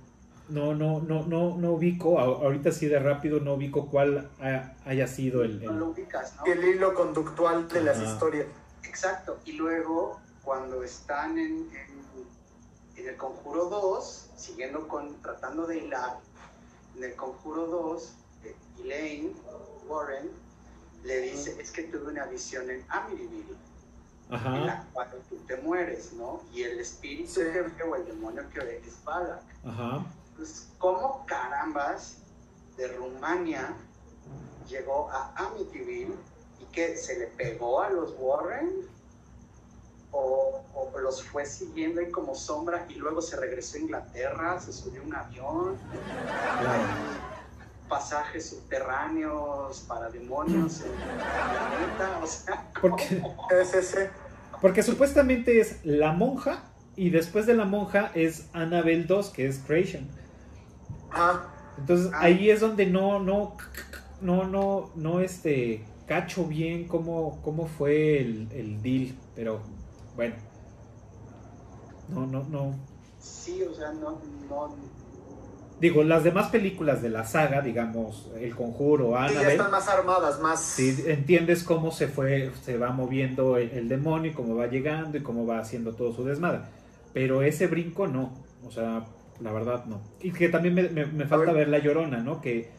A: no, no, no, no, no ubico, ahorita sí de rápido no ubico cuál haya sido el,
C: el... hilo conductual de las historias.
D: Exacto, y luego cuando están en en el Conjuro 2, siguiendo con, tratando de hilar, en el Conjuro 2, eh, Elaine Warren le dice, es que tuve una visión en Amityville, en la cual tú te mueres, ¿no? Y el espíritu que ve o el demonio que ve es Balak. Ajá. Pues, ¿cómo carambas de Rumania llegó a Amityville y que se le pegó a los Warren? o, los fue siguiendo ahí como sombra y luego se regresó a Inglaterra, se subió a un avión, pasajes subterráneos para demonios en el planeta, o sea,
A: porque, porque supuestamente es la monja y después de la monja es Annabelle 2, que es Creation. Entonces ah. ahí es donde no, no, no, no, no, este, cacho bien cómo, cómo fue el, el deal, pero bueno. No, no, no.
D: Sí, o sea, no, no.
A: Digo, las demás películas de la saga, digamos, El Conjuro,
C: Annabelle. Sí, ya están más armadas, más.
A: Sí, entiendes cómo se fue, se va moviendo el, demonio, cómo va llegando y cómo va haciendo todo su desmadre. Pero ese brinco no. O sea, la verdad no. Y que también me, falta ver. La Llorona, ¿no? Que,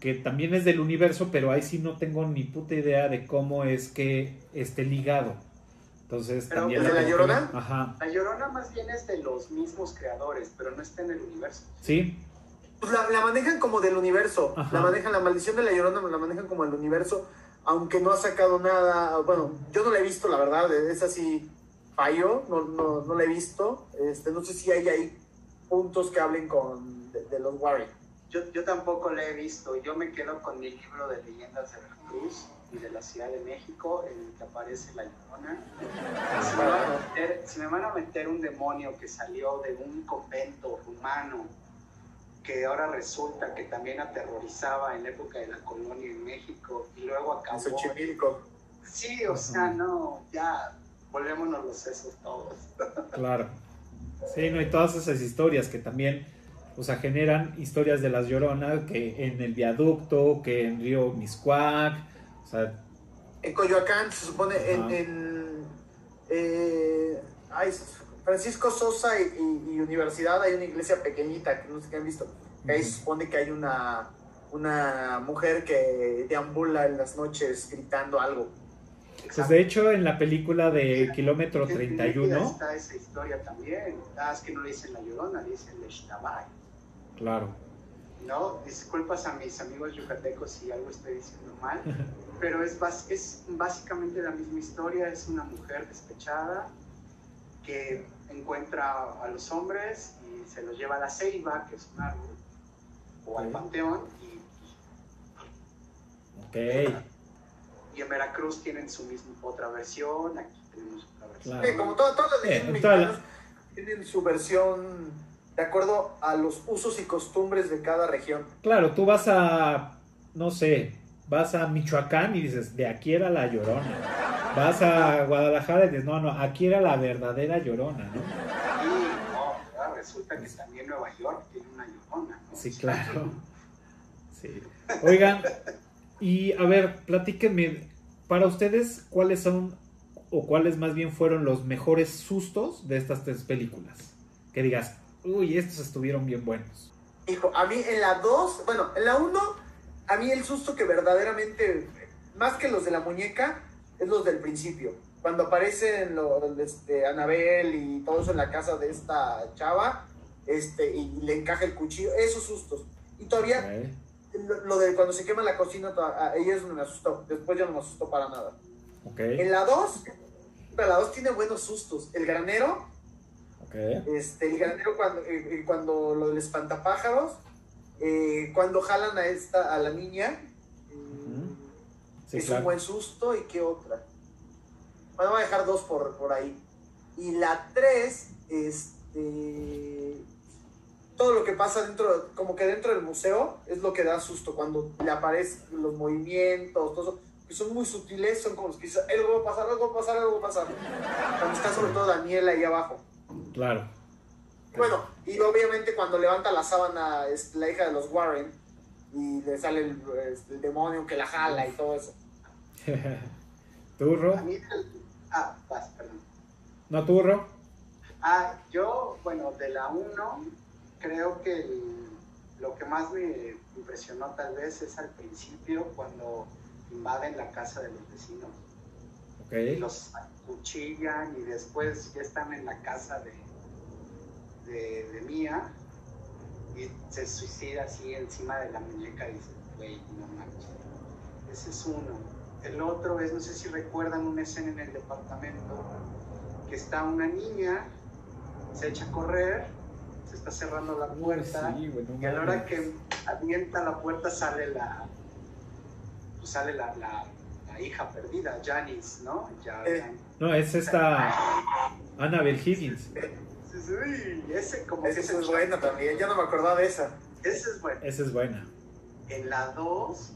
A: que también es del universo, pero ahí sí no tengo ni puta idea de cómo es que esté ligado. Entonces, también.
C: la, Llorona?
D: Ajá. La Llorona más bien es de los mismos creadores, pero no está en el universo.
A: Sí.
C: Pues la, manejan como del universo. La manejan, la maldición de la Llorona la manejan como el universo, aunque no ha sacado nada. Bueno, yo no la he visto, la verdad. Es así, fallo, no, no, no la he visto. Este, no sé si hay ahí puntos que hablen con de, los Warren.
D: Yo, yo tampoco la he visto. Yo me quedo con mi libro de leyendas de Cruz y de la Ciudad de México, en el que aparece la Llorona. Si me, van a meter, un demonio que salió de un convento rumano, que ahora resulta que también aterrorizaba en la época de la colonia en México y luego acabó.
C: Xochimilco.
D: Sí, o sea, no, ya volvémonos los sesos todos.
A: Claro. Sí, no, y todas esas historias que también, o sea, generan historias de las lloronas, que en el viaducto, que en Río Miscuac, o sea,
C: En Coyoacán, se supone, en, en, eh, Francisco Sosa y, y- y Universidad hay una iglesia pequeñita que no sé qué han visto. que Ahí se supone que hay una, una mujer que deambula en las noches gritando algo.
A: Pues de hecho en la película de
D: Sí.
A: Kilómetro
D: Mérida
A: 31,
D: Está esa historia también. Ah, es que no le dicen la llorona, le dicen Leshtabay.
A: claro,
D: No, disculpas a mis amigos yucatecos si algo estoy diciendo mal, pero es, es básicamente la misma historia. Es una mujer despechada que encuentra a los hombres y se los lleva a la ceiba, que es un árbol, o al panteón, y,
A: ok,
D: y en Veracruz tienen su misma otra versión, aquí tenemos otra versión.
A: Claro.
C: Sí, como todas, todas las
A: Sí,
C: leyendas
A: en toda la-
C: mexicanas tienen su versión de acuerdo a los usos y costumbres de cada región.
A: claro, tú vas a, no sé, vas a Michoacán y dices, de aquí era la llorona, vas a Guadalajara y dices, no, no, aquí era la verdadera llorona, ¿no?
D: Y no, ¿verdad? resulta que también Nueva York tiene una llorona. ¿no?
A: Sí, claro. Sí. Oigan, y a ver, platíquenme, para ustedes, ¿cuáles son, o cuáles más bien fueron los mejores sustos de estas tres películas? Que digas, uy, estos estuvieron bien buenos.
C: Hijo, a mí en la 2, bueno, en la 1, a mí el susto que verdaderamente, más que los de la muñeca, es los del principio. Cuando aparecen los, este, Anabel y todo eso en la casa de esta chava, este, y le encaja el cuchillo, esos sustos. Y todavía, lo, lo de cuando se quema la cocina, to- a ella es donde me asustó. Después ya no me asustó para nada. En la 2, la 2 tiene buenos sustos. El granero, este, el granero cuando, eh, eh, cuando lo del espantapájaros, eh, cuando jalan a esta, a la niña.
A: Sí,
C: es un buen susto y qué otra. Bueno, voy a dejar dos por, por ahí. Y la tres, este, todo lo que pasa dentro, como que dentro del museo, es lo que da susto cuando le aparecen los movimientos, todo eso, que son muy sutiles, son como los que dicen, algo va a pasar, algo va a pasar, algo va a pasar. Cuando está sobre todo Daniela ahí abajo.
A: Claro.
C: Bueno, y obviamente cuando levanta la sábana es la hija de los Warren y le sale el, este, el demonio que la jala y todo eso.
D: Mí, ah, vas, perdón.
A: ¿No turro?
D: Ah, yo, bueno, de la 1, creo que el- lo que más me impresionó tal vez es al principio cuando invaden la casa de los vecinos. y
A: Ok.
D: Los acuchillan y después ya están en la casa de, de, de Mía y se suicida así encima de la muñeca y dice, güey, no manches. Ese es uno. El otro es, no sé si recuerdan una escena en el departamento que está una niña, se echa a correr, se está cerrando la puerta
A: Sí,
D: y a la hora que avienta la puerta sale la pues sale la, la, la hija perdida, Janice, ¿no? Ya,
C: Eh.
A: No, es esta Annabelle Higgins.
D: Uy, ese como que
C: Esa
D: se-
C: es buena también, ya no me acordaba de esa.
D: Ese es bueno.
A: Esa es buena.
D: En la 2,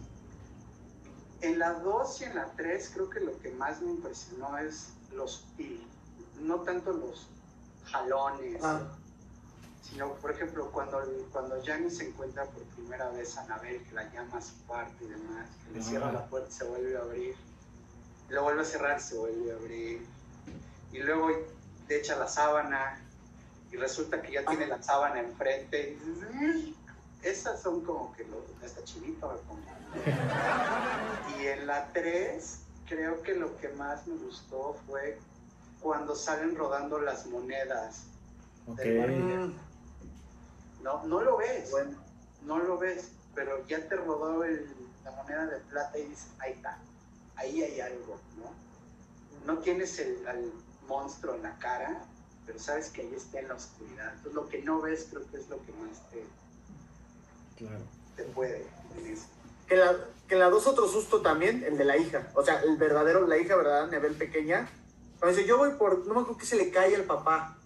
D: en la 2 y en la 3 creo que lo que más me impresionó es los no tanto los jalones,
C: Ah.
D: Sino por ejemplo cuando, cuando Janice se encuentra por primera vez a Anabel, que la llama a su cuarto y demás, que le cierra la puerta y se vuelve a abrir, lo vuelve a cerrar y se vuelve a abrir, y luego te echa la sábana y resulta que ya tiene la sábana enfrente esas son como que lo, hasta chinito me pongo. Y en la 3, creo que lo que más me gustó fue cuando salen rodando las monedas.
A: Ok.
C: Mm,
D: No, no lo ves,
C: bueno.
D: no lo ves, pero ya te rodó el- la moneda de plata y dices, ahí está, ahí hay algo, ¿no? No tienes el, al monstruo en la cara, pero sabes que ahí está en la oscuridad. Entonces lo que no ves creo que es lo que más te,
A: Claro.
D: te puede en eso.
C: Que la, que la dos otro susto también, el de la hija. O sea, el verdadero, la hija verdadera, Nebel pequeña. Cuando dice, yo voy por, no me acuerdo que se le cae al papá.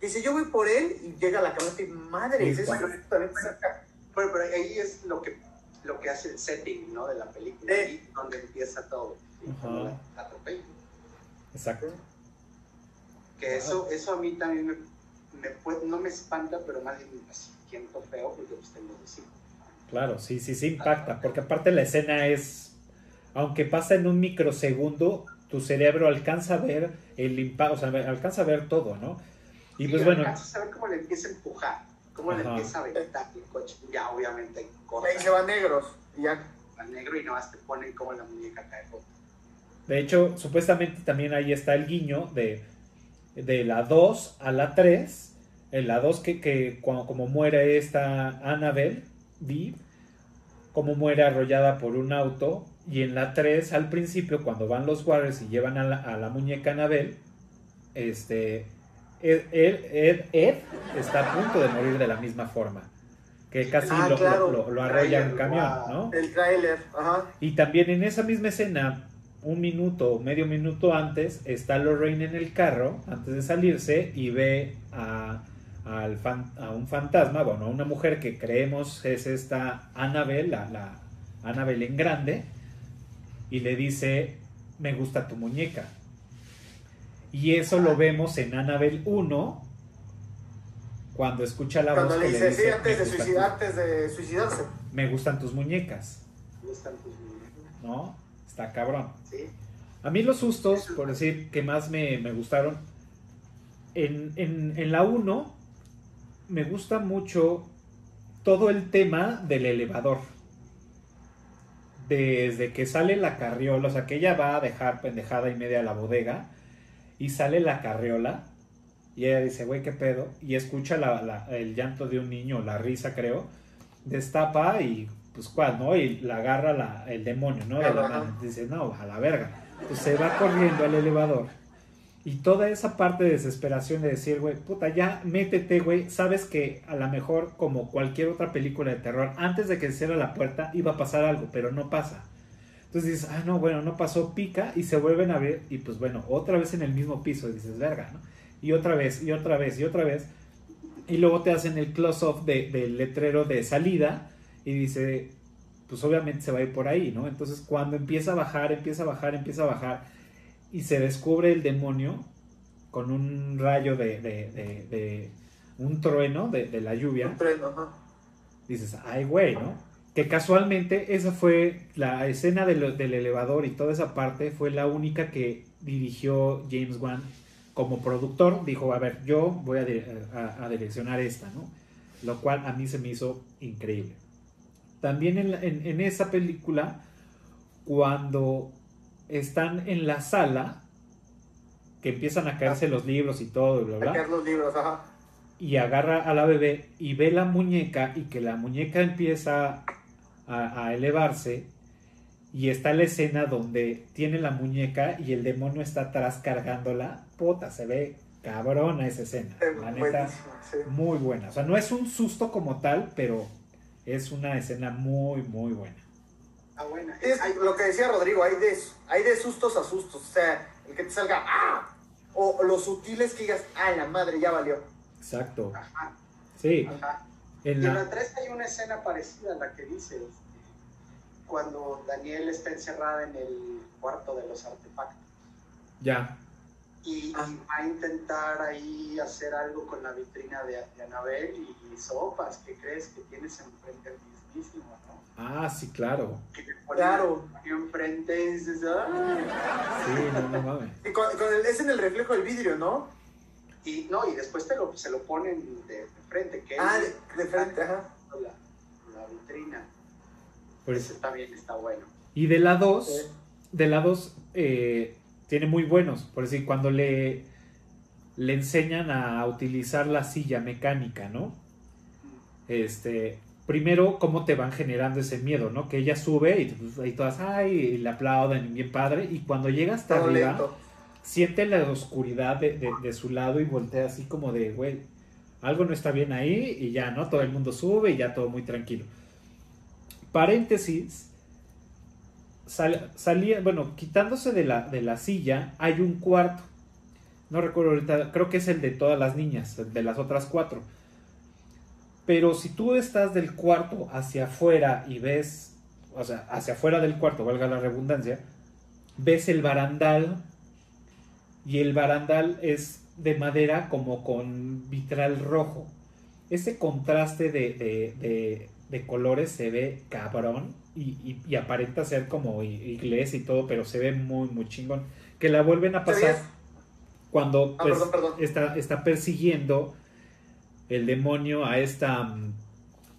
C: Dice, yo voy por él y llega a la cabeza y madre,
A: Sí,
C: eso también saca,
D: Bueno, pero ahí es lo que, lo que hace el setting, ¿no? De la película, ahí donde empieza todo.
A: Ajá.
D: La-.
A: Exacto.
D: Que eso, eso a mí también me, me puede- no me espanta, pero más bien me siento feo porque pues tengo dos hijos.
A: Claro, sí, sí, sí impacta, porque aparte la escena es, aunque pasa en un microsegundo, tu cerebro alcanza a ver el impacto, o sea, alcanza a ver todo, ¿no? Y pues bueno,
D: alcanzas a ver cómo le empieza a empujar, cómo le empieza a aventar el coche. Ya obviamente
C: Ahí se
D: corta
C: van negros. Y ya.
D: al negro y nomás te ponen como la muñeca cae rota.
A: de hecho, supuestamente también ahí está el guiño de, de la 2 a la 3, en la 2 que, que cuando, como muere esta Annabelle, vi, como muere arrollada por un auto, y en la 3 al principio, cuando van los Warriors y llevan a la, a la muñeca Annabelle, este, Ed, Ed- Ed- Ed está a punto de morir de la misma forma, que casi
C: Ah,
A: lo,
C: claro.
A: lo- lo arrolla un camión. ¿no?
C: El tráiler. Ajá.
A: Y también en esa misma escena, un minuto o medio minuto antes, está Lorraine en el carro, antes de salirse, y ve a, al fan- a un fantasma, bueno, a una mujer que creemos es esta Annabelle, la, la Annabelle en grande, y le dice, me gusta tu muñeca. Y eso lo vemos en Annabelle 1, cuando escucha la
C: Cuando
A: voz
C: le
A: que
C: dice, sí,
A: "Me
C: antes de, antes de suicidarse.
A: me gustan tus muñecas,
D: Me gustan tus muñecas,
A: ¿no? Está cabrón.
D: ¿sí?
A: A mí los sustos, por decir, que más me, me gustaron, en, en- en la 1 me gusta mucho todo el tema del elevador. Desde que sale la carriola, o sea, que ella va a dejar pendejada y media la bodega y sale la carriola y ella dice, güey, ¿qué pedo? Y escucha la- la- el llanto de un niño, la risa, creo, destapa y pues cuál, ¿no? Y la agarra la- el demonio, ¿no? De la mano. Dice, no, a la verga. Pues se va corriendo al elevador. Y toda esa parte de desesperación de decir, güey, puta, ya métete, güey. Sabes que a lo mejor, como cualquier otra película de terror, antes de que se cierre la puerta iba a pasar algo, pero no pasa. Entonces dices, ah, no, bueno, no pasó, pica y se vuelven a abrir. Y pues bueno, otra vez en el mismo piso. Y dices, verga, ¿no? Y otra vez, y otra vez, y otra vez. Y luego te hacen el close-up de- del letrero de salida y dice, pues obviamente se va a ir por ahí, ¿no? Entonces cuando empieza a bajar, empieza a bajar, empieza a bajar y se descubre el demonio con un rayo de, de- de- de- un trueno de, de la lluvia,
C: Un tren, ajá.
A: dices, ay güey, ¿no? Que casualmente esa fue la escena del, del elevador y toda esa parte fue la única que dirigió James Wan como productor. Dijo, a ver, yo voy a, di- a- a direccionar esta, ¿no? Lo cual a mí se me hizo increíble. También en, la- en- en esa película, cuando están en la sala, que empiezan a caerse los libros y todo, y bla, bla,
C: Sacar los libros, ajá.
A: y agarra a la bebé y ve la muñeca y que la muñeca empieza a, a elevarse y está la escena donde tiene la muñeca y el demonio está atrás cargándola, puta, se ve cabrona esa escena,
C: Eh,
A: la neta,
C: sí.
A: muy buena, o sea, no es un susto como tal, pero es una escena muy, muy buena.
D: Ah, bueno.
C: Es lo que decía Rodrigo, hay de, hay de sustos a sustos. O sea, el que te salga, ¡ah! O los sutiles que digas, ¡ah, la madre, ya valió!
A: Exacto,
D: Ajá,
A: sí,
D: ajá.
A: En
D: Y en
A: la,
D: la 3 hay una escena parecida a la que dices, cuando Daniel está encerrada en el cuarto de los artefactos
A: ya,
D: y,
C: Ah.
D: y va a intentar ahí hacer algo con la vitrina de, de Anabel y, sopas, ¿qué crees que tienes enfrente el mismísimo, no?
A: ah, sí, claro,
D: Que te ponen
C: Claro.
D: enfrente y dices, ¡ah!
A: sí, no, no mames.
C: Y con, con el- es en el reflejo del vidrio, ¿no?
D: Y no, y después te lo, se lo ponen de, de frente, que
C: Ah,
D: es
C: de, de frente, ajá.
D: la, la vitrina.
A: Pues,
D: Ese también está bueno.
A: Y de la 2,
C: Sí.
A: de la 2 eh, tiene muy buenos. Por decir, cuando le, le enseñan a utilizar la silla mecánica, ¿no? Este, primero, cómo te van generando ese miedo, ¿no? Que ella sube y pues, ahí todas, ay, y le aplauden, bien padre. Y cuando llega hasta
C: Todo
A: arriba,
C: lento.
A: Siente la oscuridad de, de- su lado y voltea así como de, güey, algo no está bien ahí y ya, ¿no? Todo el mundo sube y ya todo muy tranquilo. Paréntesis, sal- salía, bueno, quitándose de la, de la silla, hay un cuarto. No recuerdo ahorita, creo que es el de todas las niñas, el de las otras cuatro. Pero si tú estás del cuarto hacia afuera y ves, o sea, hacia afuera del cuarto, valga la redundancia, ves el barandal y el barandal es de madera como con vitral rojo. Ese contraste de, de, de, de colores se ve cabrón y, y, y, aparenta ser como iglesia y todo, pero se ve muy, muy chingón. Que la vuelven a pasar cuando
C: Ah,
A: pues,
C: perdón, perdón.
A: Está, está persiguiendo el demonio a esta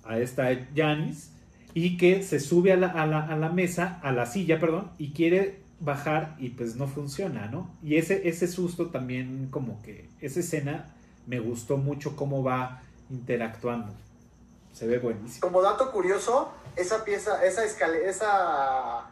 A: a esta Janis y que se sube a la, a la, a la mesa, a la silla, perdón, y quiere bajar y pues no funciona, ¿no? Y ese, ese susto también como que, esa escena me gustó mucho cómo va interactuando. Se ve buenísimo.
C: Como dato curioso, esa pieza, esa escalera, esa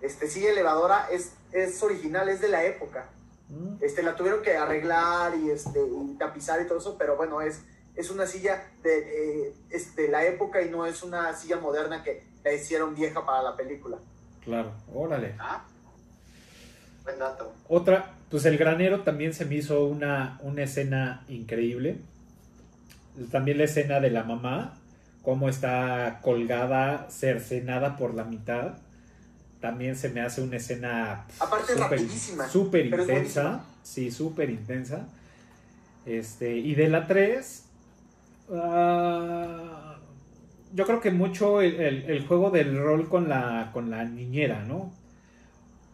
C: este, silla elevadora es, es original, es de la época.
A: Mm,
C: Este, la tuvieron que arreglar y, este, y tapizar y todo eso, pero bueno, es, es una silla de, eh, es de la época y no es una silla moderna que la hicieron vieja para la película.
A: Claro, órale.
D: Ah, buen dato.
A: Otra, pues el granero también se me hizo una, una escena increíble. También la escena de la mamá, cómo está colgada, cercenada por la mitad. También se me hace una escena
C: Aparte es
A: súper-
C: rapidísima, es
A: intensa. Sí, súper intensa. Este, y de la 3, yo creo que mucho el, el- el juego del rol con la, con la niñera, ¿no?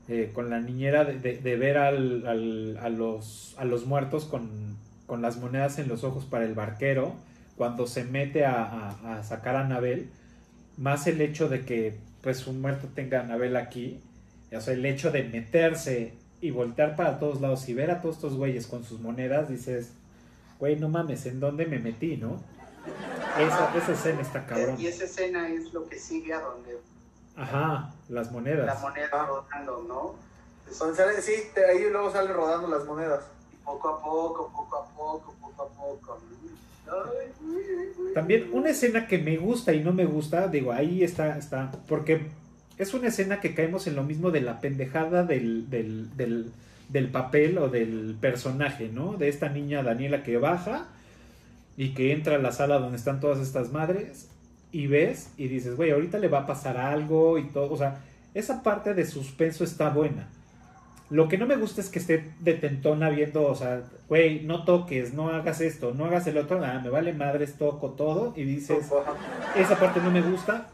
A: Eh, con la niñera de, de- de ver al- al- a, los, a los muertos con, con las monedas en los ojos para el barquero, cuando se mete a, a- a sacar a Anabel, más el hecho de que pues un muerto tenga a Anabel aquí, o sea, el hecho de meterse y voltear para todos lados y ver a todos estos güeyes con sus monedas, dices, güey, no mames, ¿en dónde me metí, no? Esa, esa escena está cabrón.
D: Y esa escena es lo que sigue a donde
A: Ajá, las
D: la
A: monedas.
D: moneda
C: Ah.
D: rodando, ¿no? Es
C: Donde sale- sí, te- ahí luego salen rodando las monedas.
D: poco a poco, poco a poco, poco a poco.
A: También una escena que me gusta y no me gusta, digo, ahí está, está, porque es una escena que caemos en lo mismo de la pendejada del, del, del, del papel o del personaje, ¿no? De esta niña Daniela que baja y que entra a la sala donde están todas estas madres y ves y dices, güey, ahorita le va a pasar algo y todo, o sea, esa parte de suspenso está buena. Lo que no me gusta es que esté detentona viendo, o sea, güey, no toques, no hagas esto, no hagas el otro, nada, me vale madres, toco todo y dices, esa parte no me gusta,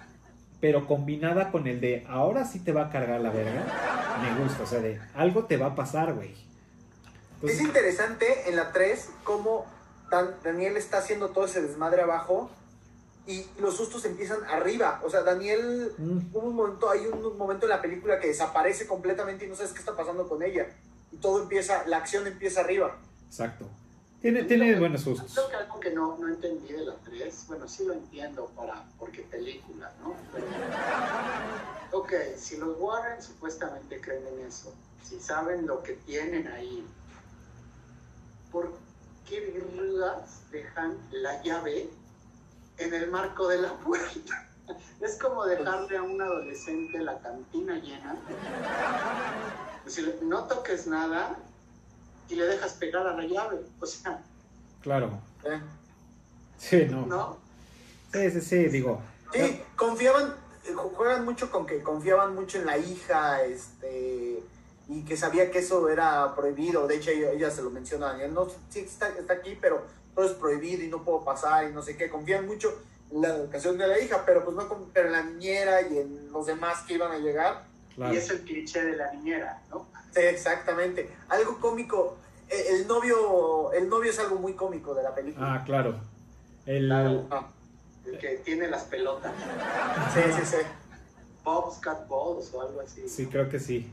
A: pero combinada con el de ahora sí te va a cargar la verga, me gusta, o sea, de algo te va a pasar, güey.
C: Es
A: Entonces,
C: interesante en la 3 cómo Dan- Daniel está haciendo todo ese desmadre abajo y los sustos empiezan arriba. O sea, Daniel,
A: mm,
C: hubo un momento, hay un momento en la película que desaparece completamente y no sabes qué está pasando con ella. Y todo empieza, la acción empieza arriba.
A: exacto. Tiene, tiene buenos
D: Creo
A: sustos.
D: que algo que no, no entendí de la 3, bueno, sí lo entiendo para, porque película, ¿no? Pero, ok, si los Warren supuestamente creen en eso, si saben lo que tienen ahí, ¿por qué dejan la llave en el marco de la puerta? Es como dejarle a un adolescente la cantina llena. Decirle, no toques nada y le dejas pegar a la llave. O sea,
A: Claro.
C: ¿eh?
A: Sí, no.
D: ¿no?
A: Sí, sí, sí, digo.
C: Sí, confiaban, eh, ju- juegan mucho con que confiaban mucho en la hija, este, y que sabía que eso era prohibido. De hecho, ella, ella se lo menciona a Daniel, no, sí está, está aquí, pero todo es prohibido y no puedo pasar y no sé qué. Confían mucho en la educación de la hija, pero pues no pero en la niñera y en los demás que iban a llegar.
A: Claro.
D: Y es el cliché de la niñera, ¿no?
C: Sí, exactamente. Algo cómico. eh, El novio, el novio es algo muy cómico de la película.
A: Ah, claro. El,
D: Claro.
C: Ah,
D: El que tiene las pelotas.
C: sí, sí, sí.
D: Bob's Cat Balls o algo así.
A: Sí, creo que sí.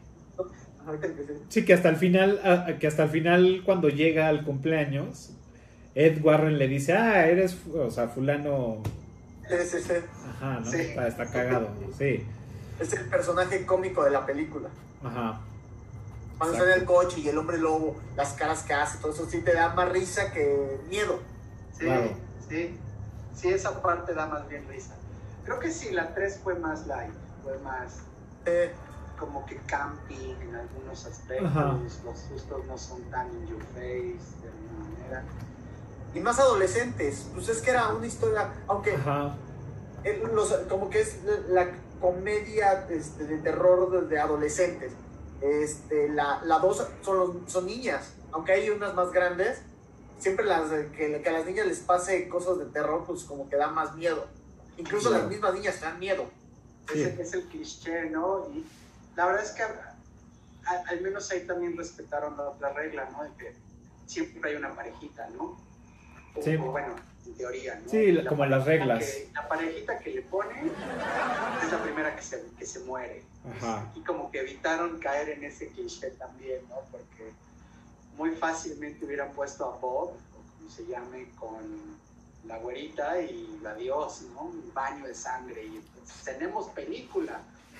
C: Ahorita que sí.
A: Sí, que hasta el final, ah, que hasta el final cuando llega al cumpleaños, Ed Warren le dice, ah, eres, o sea, fulano,
C: Sí, sí, sí.
A: ajá, ¿no?
D: Sí.
A: Está, está cagado, sí,
C: Es el personaje cómico de la película.
A: ajá,
C: Cuando
A: Exacto.
C: sale el coche y el hombre lobo, las caras que hace, todo eso sí te da más risa que miedo.
D: Sí,
A: Claro.
D: sí. Sí, esa parte da más bien risa. Creo que sí, la 3 fue más light, fue más
C: Eh,
D: como que camping en algunos aspectos.
A: Ajá.
D: Los sustos no son tan in your face de alguna manera.
C: Y más adolescentes. Pues es que era una historia, aunque
A: Ajá.
C: los- como que es la comedia este, de terror de, de adolescentes. Este, la, la dos son, los- son niñas, aunque hay unas más grandes, siempre las que, que a las niñas les pase cosas de terror, pues como que da más miedo. Incluso
A: Claro.
C: las mismas niñas dan miedo.
A: Sí.
D: Ese es el cliché, ¿no? Y la verdad es que a- a- al menos ahí también respetaron la otra regla, ¿no? De que siempre hay una parejita, ¿no? O,
A: Sí.
D: o bueno, en teoría, ¿no?
A: Sí,
D: La
A: como las reglas.
D: que- la parejita que le pone es la primera que se, que se muere.
A: Ajá.
D: Y como que evitaron caer en ese cliché también, ¿no? Porque muy fácilmente hubieran puesto a Bob, o como se llame, con la güerita y la Dios, ¿no? Un baño de sangre. Y entonces tenemos película.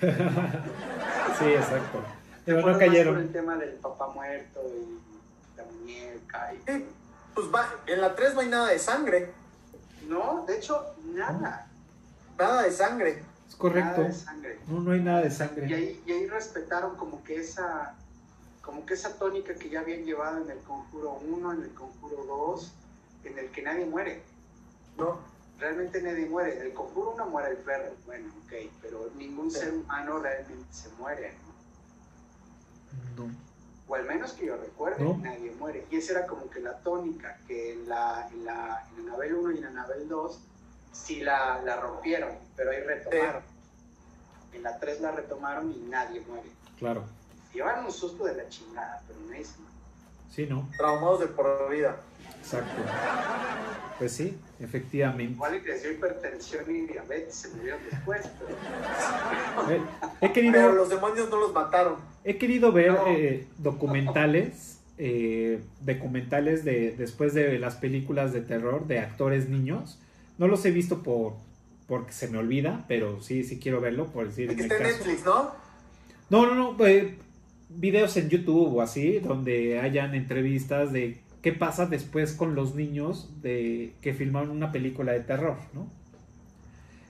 A: Sí, exacto. Pero no cayeron.
D: el tema del papá muerto y la muñeca. Y...
C: Pues va, en la 3 no hay nada de sangre,
D: No, de hecho, nada.
C: nada de sangre.
A: Es correcto.
D: Nada de sangre.
A: No, no hay nada de
D: Y
A: sangre.
D: ahí, y ahí respetaron como que esa como que esa tónica que ya habían llevado en el Conjuro 1, en el Conjuro 2, en el que nadie muere.
C: ¿no?
D: Realmente nadie muere. En el Conjuro 1 muere el perro, bueno, ok, pero ningún
C: Sí.
D: ser humano realmente se muere, ¿no?
A: No.
D: O al menos que yo recuerde,
A: ¿No?
D: nadie muere. Y esa era como que la tónica, que en la, en la en Anabel 1 y en Anabel 2 sí la, la rompieron, pero ahí retomaron. En la 3 la retomaron y nadie muere.
A: Claro.
D: Llevaron un susto de la chingada, pero se muere.
A: Sí, no.
C: Traumados de por vida.
A: Exacto. Pues sí, efectivamente.
D: Igual dio hipertensión y diabetes, se murieron después, pero
A: Eh, He querido,
C: Pero los demonios no los mataron.
A: he querido ver
D: No.
A: eh, documentales, eh, documentales de después de las películas de terror de actores niños. No los he visto por porque se me olvida, pero sí, sí quiero verlo por decir
C: El que
A: en
C: está en. Netflix, ¿no?
A: No, no, no, eh, videos en YouTube o así, donde hayan entrevistas de qué pasa después con los niños de que filmaron una película de terror, ¿no?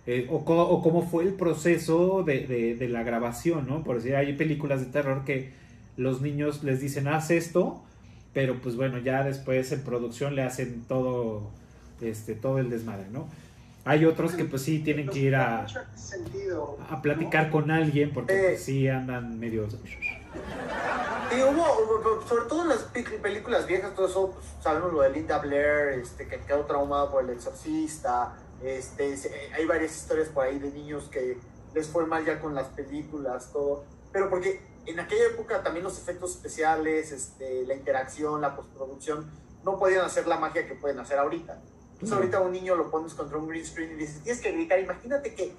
A: Eh, o, cómo fue el proceso de, de- de la grabación, ¿no? Por decir, hay películas de terror que los niños les dicen, haz esto, pero pues bueno, ya después en producción le hacen todo, este, todo el desmadre, ¿no? Hay otros que pues sí tienen que ir a, a platicar con alguien porque
C: Eh.
A: pues, sí andan medio...
C: Y hubo, sobre todo en las pe- películas viejas, todo eso, pues, sabemos lo de Linda Blair, este, que quedó traumada por el exorcista, este, hay varias historias por ahí de niños que les fue mal ya con las películas, todo, pero porque en aquella época también los efectos especiales, este, la interacción, la postproducción, no podían hacer la magia que pueden hacer ahorita. Entonces ahorita a un niño lo pones contra un green screen y dices, tienes que gritar, imagínate que,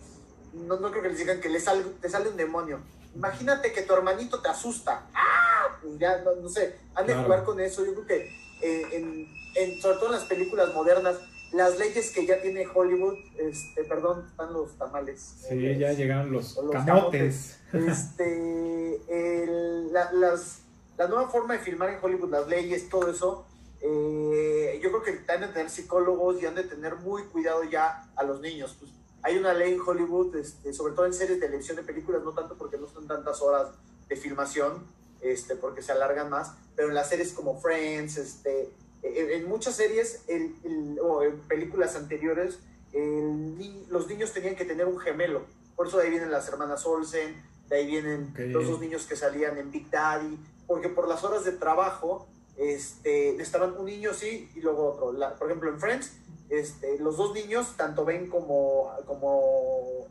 C: no, no creo que les digan que le sale, te sale un demonio, imagínate que tu hermanito te asusta, ¡ah! Pues ya, no, no sé, han de
A: Claro.
C: jugar con eso, yo creo que eh, en, en- sobre todo en las películas modernas, las leyes que ya tiene Hollywood, este, perdón, están los tamales.
A: Sí,
C: Eh,
A: ya llegaron los,
C: los
A: camotes.
C: este, el- la, las, la nueva forma de filmar en Hollywood, las leyes, todo eso, eh, yo creo que han de tener psicólogos y han de tener muy cuidado ya a los niños. Pues, hay una ley en Hollywood, este, sobre todo en series de televisión de películas, no tanto porque no son tantas horas de filmación, este, porque se alargan más, pero en las series como Friends, este, en, en muchas series el- el- o en películas anteriores, el los niños tenían que tener un gemelo. Por eso de ahí vienen las hermanas Olsen, de ahí vienen los dos niños que salían en Big Daddy, porque por las horas de trabajo este, estaban un niño sí y luego otro. La- por ejemplo, en Friends, este, los dos niños, tanto Ben como, como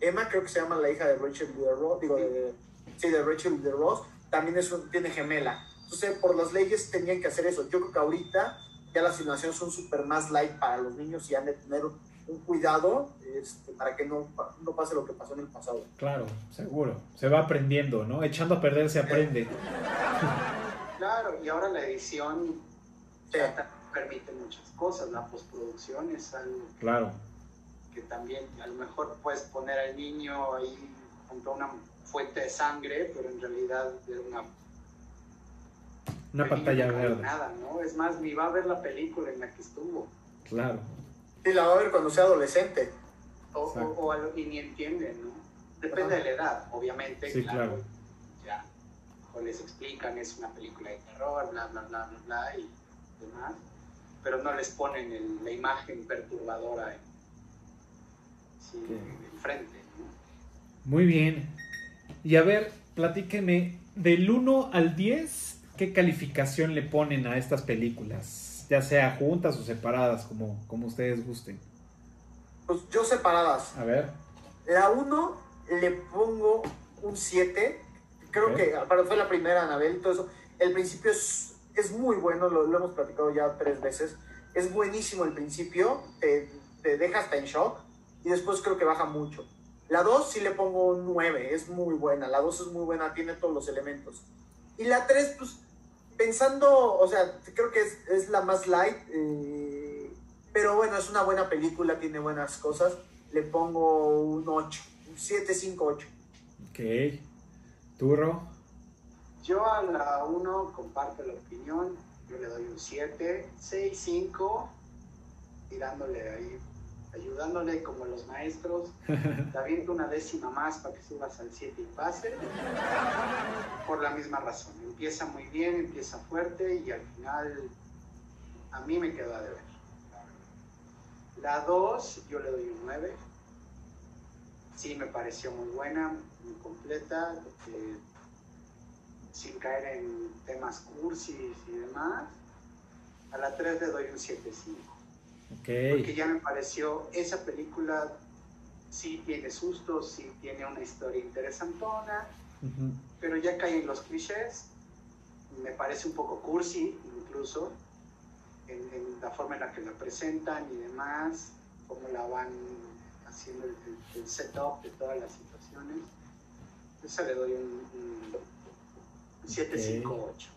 C: Emma, creo que se llama la hija de Rachel de Ross, digo, de, sí, de Rachel de Ross, también es un- tiene gemela. Entonces, por las leyes tenían que hacer eso. Yo creo que ahorita ya las filmaciones son súper más light para los niños y han de tener un, cuidado este, para que no, no pase lo que pasó en el pasado.
A: Claro, seguro. Se va aprendiendo, ¿no? Echando a perder se aprende.
D: Claro, y ahora la edición
C: Sí.
D: ya ta- permite muchas cosas. La postproducción es algo
A: Claro.
D: que también a lo mejor puedes poner al niño ahí junto a una fuente de sangre, pero en realidad es una
A: Una pantalla
D: no
A: verde.
D: Nada, ¿no? Es más, ni va a ver la película en la que estuvo.
A: Claro.
C: Y la va a ver cuando sea adolescente.
D: O, o- y ni entienden, ¿no? Depende
C: Ajá.
D: de la edad, obviamente.
A: Sí, claro.
D: Ya, o les explican, es una película de terror, bla, bla, bla, bla, bla, y demás. Pero no les ponen la imagen perturbadora enfrente.
A: Muy bien. Y a ver, platíqueme, del 1 al 10, ¿qué calificación le ponen a estas películas? Ya sea juntas o separadas, como, como ustedes gusten.
C: Pues yo separadas.
A: A ver.
C: La 1 le pongo un 7. Creo que fue la primera, Anabel, todo eso. El principio es, es muy bueno, lo, hemos platicado ya tres veces. Es buenísimo el principio, te, te deja hasta en shock y después creo que baja mucho. La 2 sí le pongo un 9, es muy buena. La 2 es muy buena, tiene todos los elementos. Y la 3, pues, pensando, o sea, creo que es, es la más light, eh, pero bueno, es una buena película, tiene buenas cosas. Le pongo un 8, un 7, 5, 8.
A: Ok. ¿Turro?
D: Yo a la 1 comparto la opinión, yo le doy un 7, 6, 5, tirándole ahí ayudándole como los maestros, te aviento una décima más para que subas al 7 y pase, por la misma razón. Empieza muy bien, empieza fuerte y al final a mí me quedó a deber. La 2 yo le doy un 9. Sí, me pareció muy buena, muy completa, eh, sin caer en temas cursis y demás. A la 3 le doy un 7.5. Porque ya me pareció, esa película sí tiene sustos, sí tiene una historia interesantona, pero ya cae en los clichés. Me parece un poco cursi, incluso, en, la forma en la que la presentan y demás, cómo la van haciendo el, setup de todas las situaciones. Esa le doy un, 758.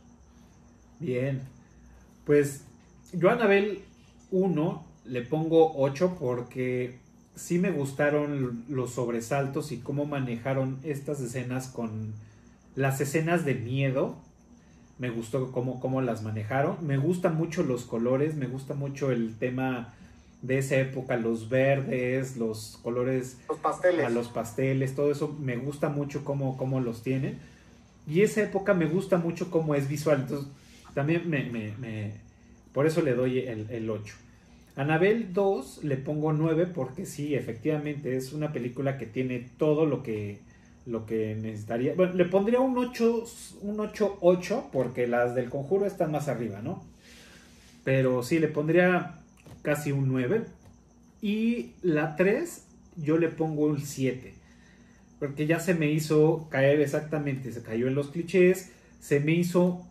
A: Bien. Pues yo, Anabel, 1 le pongo 8 porque sí me gustaron los sobresaltos y cómo manejaron estas escenas con las escenas de miedo. Me gustó cómo, cómo las manejaron. Me gustan mucho los colores, me gusta mucho el tema de esa época, los verdes, los colores,
C: los pasteles,
A: a los pasteles, todo eso me gusta mucho cómo, cómo los tienen. Y esa época me gusta mucho cómo es visual. Entonces, también me, me, por eso le doy el, el 8. Anabel 2 le pongo 9 porque sí, efectivamente es una película que tiene todo lo que, lo que necesitaría. Bueno, le pondría un 8, un 8, 8 porque las del conjuro están más arriba, ¿no? Pero sí, le pondría casi un 9. Y la 3 yo le pongo un 7. Porque ya se me hizo caer exactamente, se cayó en los clichés, se me hizo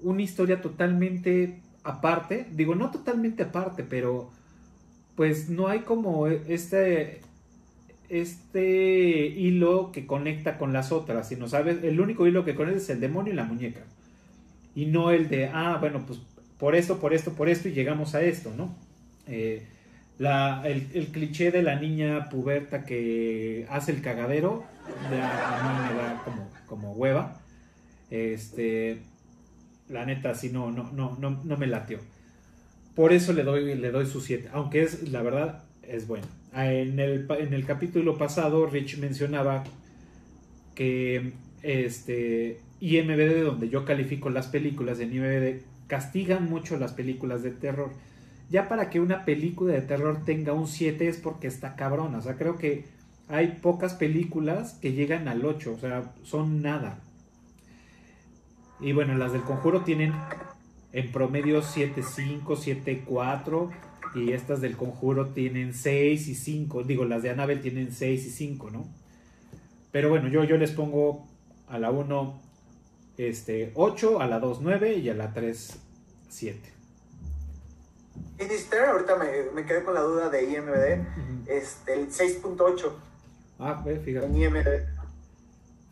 A: una historia totalmente aparte, digo, no totalmente aparte, pero pues no hay como este este hilo que conecta con las otras, sino sabes, el único hilo que conecta es el demonio y la muñeca. Y no el de, ah, bueno, pues por esto, por esto, por esto y llegamos a esto, ¿no? Eh, la, el, cliché de la niña puberta que hace el cagadero, a mí me da como, como hueva. Este, la neta, sí, no, no, no, no, no me latió. Por eso le doy, le doy su 7, aunque es, la verdad, es bueno. Ah, en el, en el capítulo pasado, Rich mencionaba que este IMBD, donde yo califico las películas de IMBD, castigan mucho las películas de terror. Ya para que una película de terror tenga un 7 es porque está cabrona. O sea, creo que hay pocas películas que llegan al 8. O sea, son nada. Y bueno, las del conjuro tienen en promedio 7.5, 7.4 y estas del conjuro tienen 6 y 5. Digo, las de Annabelle tienen 6 y 5, ¿no? Pero bueno, yo, yo les pongo a la 1 este, 8, a la 2 9 y a la 3 7.
C: Sinister, ahorita me, me, quedé con la duda de IMBD, este, el 6.8.
A: Ah, fíjate.
C: En IMDb.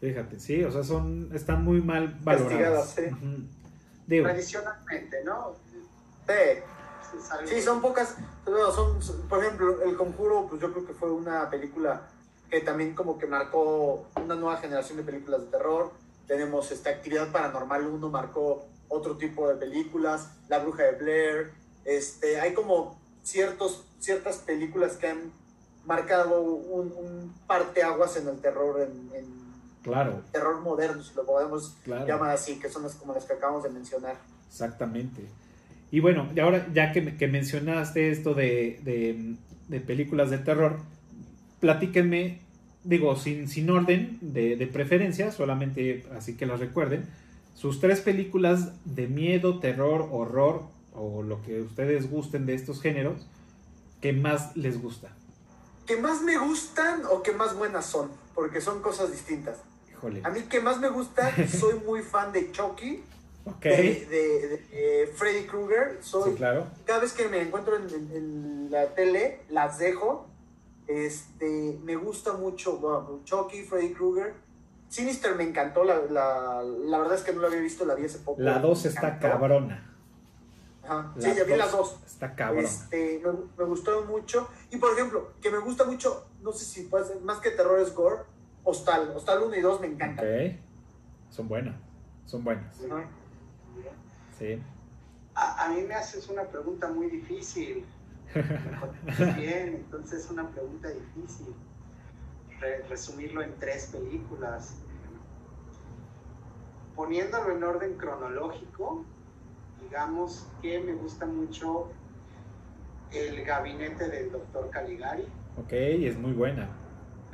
A: Fíjate, sí, o sea, son, están muy mal valoradas.
D: Sí. Tradicionalmente, ¿no?
C: Sí. sí, son pocas, son, por ejemplo, El Conjuro, pues yo creo que fue una película que también como que marcó una nueva generación de películas de terror. Tenemos esta Actividad Paranormal 1, marcó otro tipo de películas, La Bruja de Blair, este, hay como ciertos, ciertas películas que han marcado un, un parteaguas en el terror en, en
A: Claro.
C: Terror moderno, si lo podemos llamar así, que son las, como las que acabamos de mencionar.
A: Exactamente. Y bueno, y ahora ya que, que mencionaste esto de, de, de películas de terror, platíquenme, digo, sin, sin orden de, de preferencia, solamente así que las recuerden, sus tres películas de miedo, terror, horror o lo que ustedes gusten de estos géneros, que más les gusta.
C: ¿Que más me gustan o que más buenas son? Porque son cosas distintas.
A: Híjole.
C: A mí que más me gusta, soy muy fan de Chucky,
A: Ok.
C: de, de- de, eh, Freddy Krueger. Soy,
A: Sí, claro.
C: Cada vez que me encuentro en, en- en la tele, las dejo. Este, me gusta mucho bueno, Chucky, Freddy Krueger. Sinister me encantó, la, la, la verdad es que no la había visto, la vi hace poco.
A: La 2
C: Me
A: está
C: encantó.
A: cabrona.
C: Ajá, Sí, ya vi las dos.
A: Está cabrona.
C: Este, me, me gustaron mucho. Y por ejemplo, que me gusta mucho, no sé si puede ser, más que terror es gore, Hostal. Hostal 1 y 2 me encantan.
A: Ok. Son buenas. Son buenas.
C: Ajá.
A: Sí.
D: A, a mí me haces una pregunta muy difícil. Bien, entonces es una pregunta difícil. Re- resumirlo en tres películas. Poniéndolo en orden cronológico, digamos que me gusta mucho el gabinete del doctor Caligari.
A: Ok, es muy buena.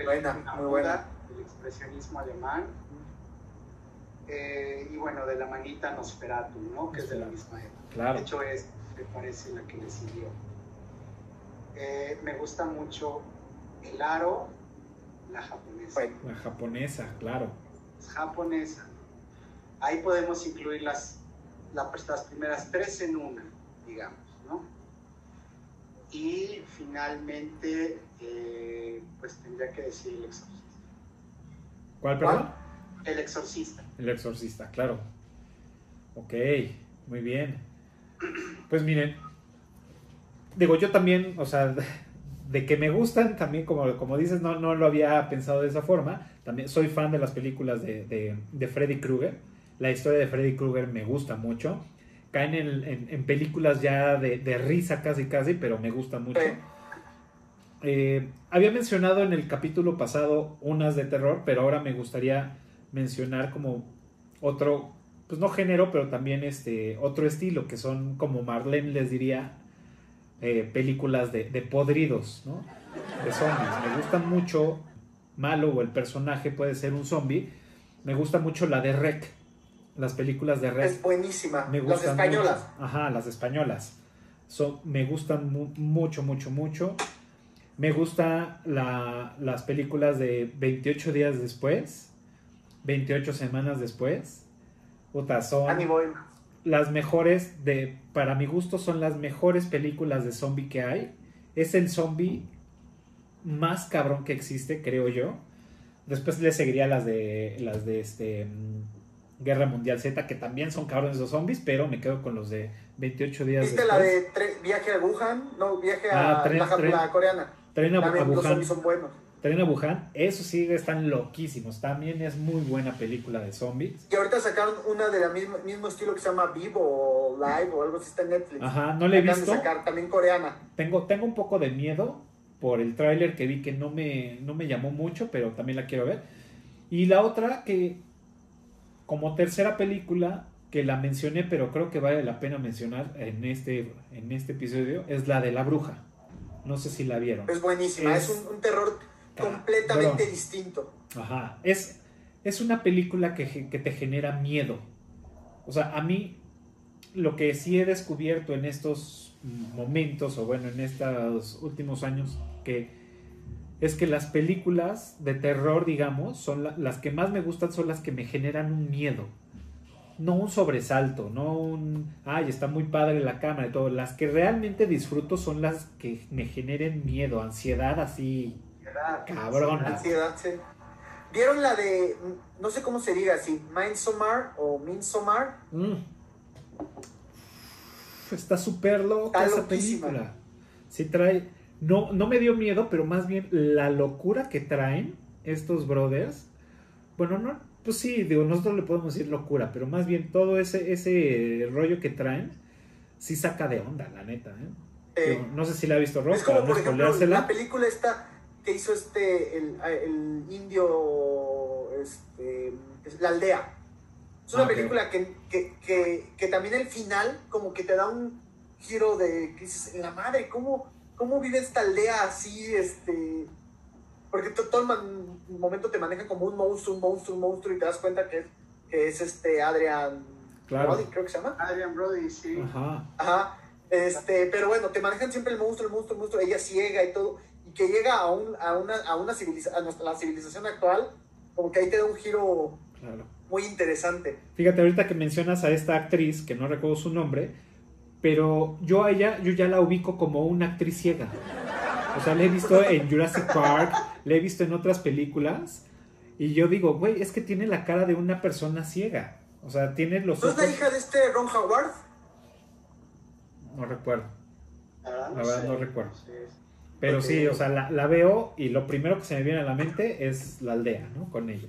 C: Buena, muy buena.
D: del expresionismo alemán. Eh, y bueno, de la manita Nosferatu, ¿no? Que es de la misma época.
A: Claro.
D: De hecho, es, me parece la que le siguió. Eh, me gusta mucho el aro, la japonesa.
C: Bueno,
A: La japonesa, claro.
D: Es japonesa. Ahí podemos incluir las, la- las primeras tres en una, digamos, ¿no? Y finalmente, eh, pues tendría que decir el exorcista.
A: ¿Cuál, perdón?
D: El exorcista.
A: El exorcista, claro. Ok, muy bien. Pues miren, digo, yo también, o sea, de que me gustan, también como, como dices, no, no lo había pensado de esa forma. También soy fan de las películas de, de, de Freddy Krueger. La historia de Freddy Krueger me gusta mucho. Caen en, en- en películas ya de, de risa casi casi, pero me gusta mucho. Eh, había mencionado en el capítulo pasado unas de terror, pero ahora me gustaría mencionar como otro, pues no género, pero también este otro estilo, que son como Marlene les diría, eh, películas de, de podridos, ¿no? De zombies. Me gusta mucho, malo o el personaje puede ser un zombie. Me gusta mucho la de Rec, las películas de Rec.
C: es buenísima.
A: Me
C: Las
A: gustan
C: españolas.
A: mucho. Ajá, las españolas. Son, me gustan mu- mucho, mucho, mucho. Me gustan la- las películas de 28 días después, 28 semanas después. Puta, son las mejores, de, para mi gusto, son las mejores películas de zombie que hay. Es el zombie más cabrón que existe, creo yo. Después le seguiría las de las de este Guerra Mundial Z, que también son cabrones los zombies, pero me quedo con los de 28 días
C: ¿Viste
A: después.
C: la de viaje a Wuhan? No, viaje a
A: Ah, tren-
C: la,
A: tren-
C: la coreana.
A: Tren a, a
C: También los
A: Wuhan.
C: zombies son buenos.
A: Tren a Wuhan, eso sí están loquísimos. También es muy buena película de zombies.
C: Y ahorita sacaron una de la misma mismo estilo que se llama Vivo o Live o algo así está en Netflix.
A: Ajá, no la he
C: Acaban de
A: visto.
C: sacar también coreana.
A: Tengo, tengo un poco de miedo por el tráiler que vi que no me, no me llamó mucho, pero también la quiero ver. Y la otra que, como tercera película, que la mencioné, pero creo que vale la pena mencionar en este, en este episodio, es la de la bruja. No sé si la vieron.
C: Es buenísima.
A: Es-
C: Es, un, un terror
A: Cabrón.
C: completamente distinto.
A: Ajá. Es, es una película que, que te genera miedo. O sea, a mí lo que sí he descubierto en estos momentos, o bueno, en estos últimos años, que es que las películas de terror, digamos, son la- las que más me gustan, son las que me generan un miedo. No un sobresalto, no un, ay, está muy padre la cámara y todo. Las que realmente disfruto son las que me generen miedo, ansiedad así, cabrón.
C: Ansiedad, sí. ¿Vieron la de, no sé cómo se diga, si Midsommar o Midsommar?
A: Mm. Está súper loca esa película. Sí trae. No, no me dio miedo, pero más bien la locura que traen estos brothers. Bueno, no, pues sí, digo, nosotros le podemos decir locura, pero más bien todo ese, ese rollo que traen, sí saca de onda, la neta. ¿eh?
C: Eh,
A: Digo, no sé si la ha visto Rob,
C: es como, por ejemplo, la película esta que hizo este, el, el indio, este, es La Aldea. Es una
A: Ah,
C: película que, que, que, que también el final como que te da un, giro de, que dices, la madre, ¿cómo, cómo vive esta aldea así, este... Porque todo el momento te manejan como un monstruo, un monstruo, un monstruo y te das cuenta que, que es este Adrian Brody, creo que se llama.
D: Adrian Brody, sí.
C: Ajá. Ajá. Este, pero bueno, te manejan siempre el monstruo, el monstruo, el monstruo, ella ciega y todo, y que llega a, un, a una, a una civilización, a la civilización actual, como que ahí te da un giro muy interesante.
A: Fíjate, ahorita que mencionas a esta actriz, que no recuerdo su nombre, pero yo a ella, yo ya la ubico como una actriz ciega. O sea, la he visto en Jurassic Park, la he visto en otras películas, y yo digo, güey, es que tiene la cara de una persona ciega. O sea, tiene los
C: ¿No es la hija de este Ron Howard?
A: No recuerdo. Ah, la verdad no recuerdo. Pero sí, o sea, la, veo y lo primero que se me viene a la mente es la aldea, ¿no? Con ella.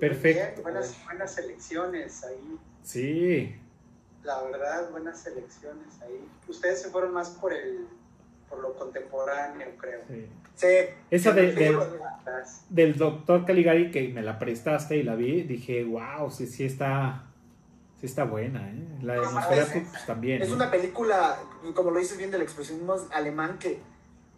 A: Perfecto.
D: buenas, buenas selecciones ahí.
A: Sí.
D: La verdad, buenas selecciones ahí. Ustedes se fueron más por el por lo contemporáneo, creo. Sí.
C: sí.
A: Esa de, del doctor Caligari que me la prestaste y la vi, dije, wow, sí, sí está, sí está buena, ¿eh? La de Nosferatu pues, también.
C: Es una película, como lo dices bien, del expresionismo alemán que,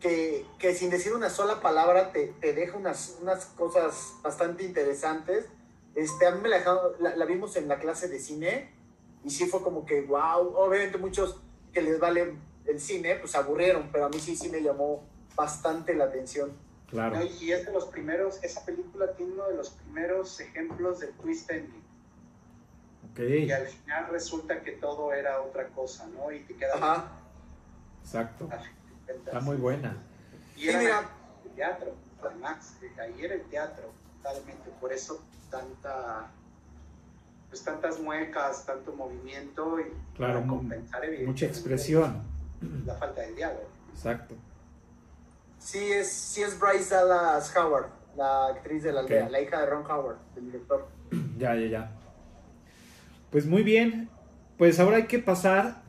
C: que, que, sin decir una sola palabra te, te deja unas, unas cosas bastante interesantes. Este, a mí me la, dejado, la, vimos en la clase de cine y sí fue como que, wow, obviamente muchos que les vale el cine, pues aburrieron, pero a mí sí, sí me llamó bastante la atención.
A: Claro.
D: y es de los primeros, esa película tiene uno de los primeros ejemplos de twist ending.
A: Okay.
D: Y al final resulta que todo era otra cosa, ¿no? Y te queda...
C: Ajá.
A: Exacto. Está muy buena.
D: Y era el teatro, además, ahí era el teatro, totalmente. Por eso tanta pues tantas muecas, tanto movimiento y
A: claro, compensar mucha expresión.
D: La falta de diálogo.
A: Exacto.
C: Sí es, sí es Bryce Dallas Howard, la actriz de la aldea, la hija de Ron Howard, el director.
A: Ya, ya, ya. Pues muy bien. Pues ahora hay que pasar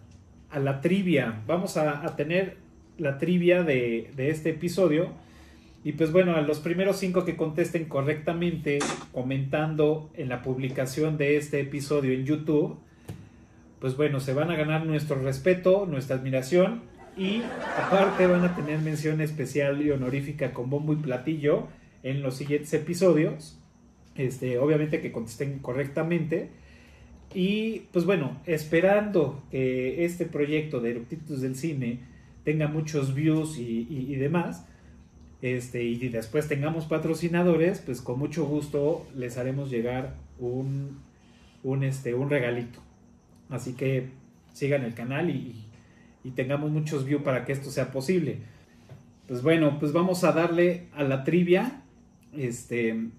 A: a la trivia. Vamos a, a tener la trivia de, de, este episodio. Y pues bueno, a los primeros cinco que contesten correctamente comentando en la publicación de este episodio en YouTube, pues bueno, se van a ganar nuestro respeto, nuestra admiración y aparte van a tener mención especial y honorífica con bombo y platillo en los siguientes episodios. Este, obviamente que contesten correctamente. Y pues bueno, esperando que este proyecto de Eructitus del Cine tenga muchos views y, demás, este, y después tengamos patrocinadores, pues con mucho gusto les haremos llegar un, un, este, un regalito. Así que sigan el canal y, y tengamos muchos views para que esto sea posible. Pues bueno, pues vamos a darle a la trivia. Este,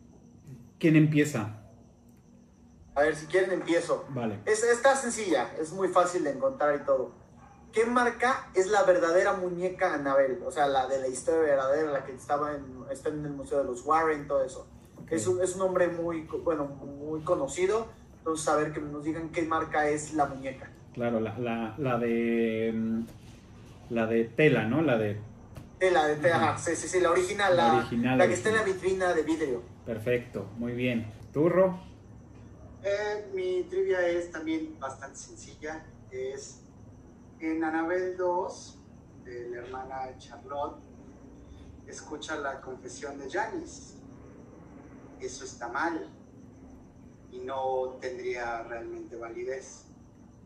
A: ¿quién empieza?
C: A ver, si quieren empiezo.
A: Vale.
C: Es, está sencilla, es muy fácil de encontrar y todo. ¿Qué marca es la verdadera muñeca Anabel? O sea, la de la historia verdadera, la que estaba en, está en el Museo de los Warren, todo eso. Es, un, es un nombre muy, bueno, muy conocido entonces, a ver que nos digan qué marca es la muñeca.
A: Claro, la, la, la de. Mm, la de tela, ¿no? La de.
C: Tela, de tela, sí, sí, sí, la original, la, original, la que está en la vitrina de vidrio.
A: Perfecto, muy bien. ¿Turro?
D: Eh, mi trivia es también bastante sencilla. Es en Anabel 2, de la hermana Charlotte, escucha la confesión de Janice. Eso está mal y no tendría realmente validez.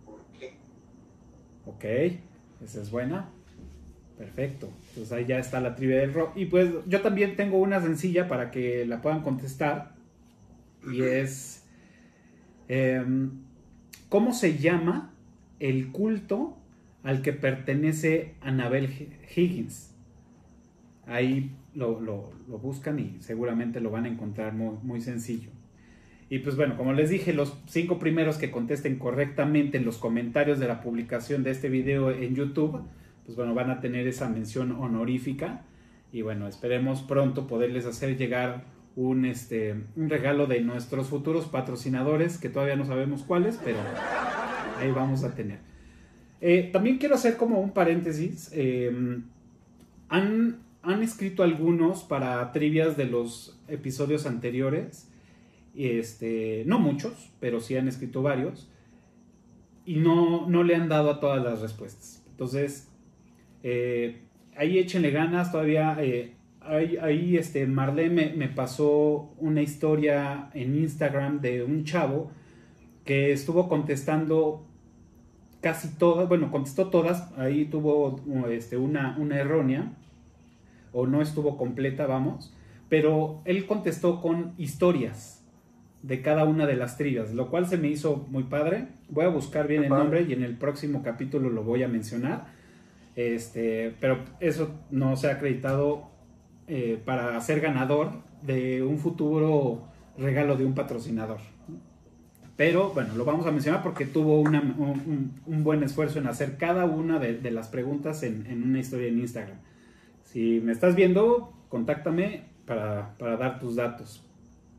D: ¿Por qué?
A: Ok, esa es buena. Perfecto. Entonces ahí ya está la trivia del rock. Y pues yo también tengo una sencilla para que la puedan contestar. Y es... Em, ¿Cómo se llama el culto al que pertenece Annabel Higgins? Ahí lo, buscan y seguramente lo van a encontrar muy, muy sencillo. Y pues bueno, como les dije, los cinco primeros que contesten correctamente en los comentarios de la publicación de este video en YouTube, pues bueno, van a tener esa mención honorífica. Y bueno, esperemos pronto poderles hacer llegar un, este, un regalo de nuestros futuros patrocinadores, que todavía no sabemos cuáles, pero ahí vamos a tener. Eh, también quiero hacer como un paréntesis. Eh, han, han escrito algunos para trivias de los episodios anteriores este, no muchos, pero sí han escrito varios, y no, no le han dado a todas las respuestas. Entonces, eh, ahí échenle ganas, todavía eh, ahí, este, Marlene me, pasó una historia en Instagram de un chavo que estuvo contestando casi todas, bueno, contestó todas, ahí tuvo este, una, una errónea, o no estuvo completa, vamos, pero él contestó con historias de cada una de las trivias, lo cual se me hizo muy padre. Voy a buscar bien el nombre y en el próximo capítulo lo voy a mencionar. Este, pero eso no se ha acreditado eh, para ser ganador de un futuro regalo de un patrocinador. Pero bueno, lo vamos a mencionar porque tuvo un, buen esfuerzo en hacer cada una de, las preguntas en, una historia en Instagram. Si me estás viendo, contáctame para, dar tus datos.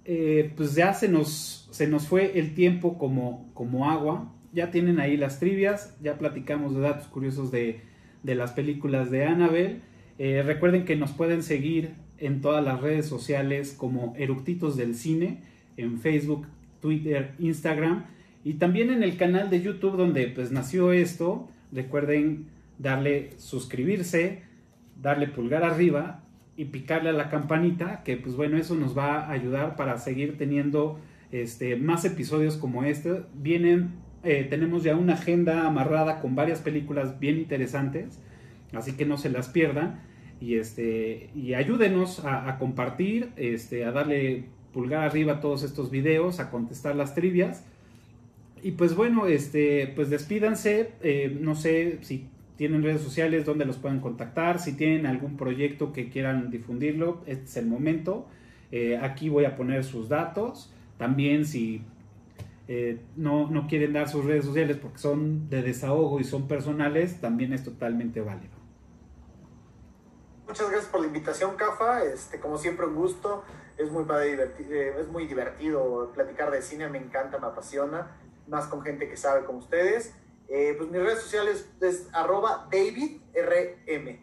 A: Eh, pues ya se nos, se nos fue el tiempo como, como agua. Ya tienen ahí las trivias, ya platicamos de datos curiosos de, de las películas de Annabelle. Eh, recuerden que nos pueden seguir en todas las redes sociales como Eructitos del Cine, en Facebook, Twitter, Instagram y también en el canal de YouTube donde pues nació esto. Recuerden darle suscribirse, darle pulgar arriba y picarle a la campanita, que pues bueno, eso nos va a ayudar para seguir teniendo este, más episodios como este. Vienen, eh, tenemos ya una agenda amarrada con varias películas bien interesantes, así que no se las pierdan y este y ayúdenos a, compartir, este, a darle pulgar arriba todos estos videos, a contestar las trivias. Y pues bueno, este, pues despídanse, eh, no sé si tienen redes sociales donde los pueden contactar, si tienen algún proyecto que quieran difundirlo, este es el momento. Eh, aquí voy a poner sus datos. También si eh, no, no quieren dar sus redes sociales porque son de desahogo y son personales, también es totalmente válido.
C: Muchas gracias por la invitación, Cafa. Este, como siempre, un gusto. Es muy, eh, es muy divertido platicar de cine, me encanta, me apasiona, más con gente que sabe como ustedes. Eh, pues mis redes sociales es arroba davidrm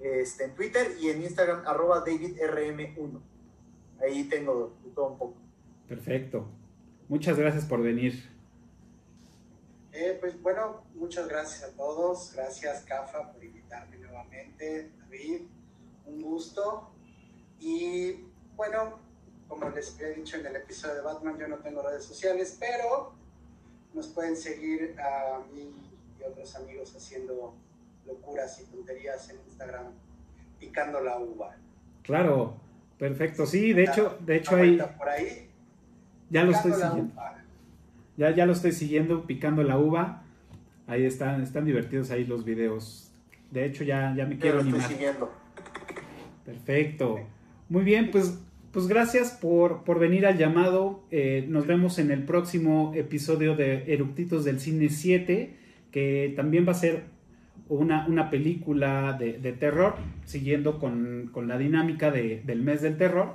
C: este, en Twitter y en Instagram arroba davidrm1. Ahí tengo todo un poco.
A: Perfecto. Muchas gracias por venir.
D: Eh, pues bueno, muchas gracias a todos. Gracias, Cafa, por invitarme nuevamente. David, un gusto. Y bueno, como les he dicho en el episodio de Batman, yo no tengo redes sociales, pero nos pueden seguir a mí y otros amigos haciendo locuras y tonterías en Instagram, picando la uva.
A: Claro, perfecto. Sí, de hecho, de hecho ahí,
D: por ahí.
A: Ya lo estoy siguiendo. Ya, ya lo estoy siguiendo, picando la uva. Ahí están, están divertidos ahí los videos. De hecho, ya, ya me quiero animar. Perfecto. Muy bien, pues, pues gracias por, por venir al llamado. Eh, nos vemos en el próximo episodio de Eructitos del Cine 7, que también va a ser una, una película de, terror, siguiendo con, la dinámica del mes del terror.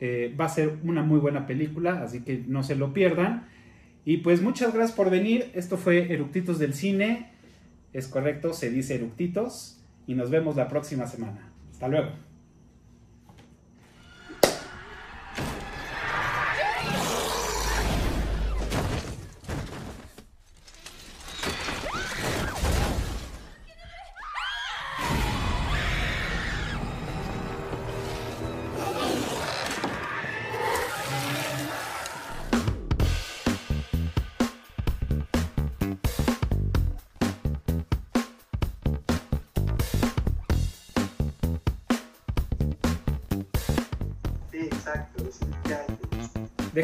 A: Eh, va a ser una muy buena película, así que no se lo pierdan. Y pues muchas gracias por venir. Esto fue Eructitos del Cine. Es correcto, se dice Eructitos. Y nos vemos la próxima semana. Hasta luego.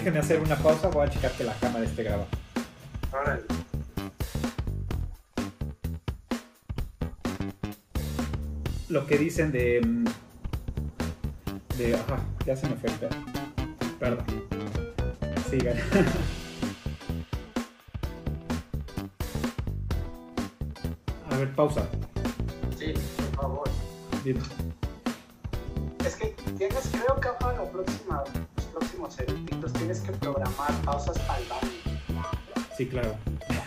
A: Déjenme hacer una pausa, voy a checar que la cámara esté grabando. Órale. Lo que dicen de. Mm, de. Ajá, ya se me fue. Perdón. Sigan. A ver, pausa.
D: Sí, por favor.
A: Dime.
D: Es que tienes, creo que para la próxima tienes que programar pausas al baño.
A: Sí, claro.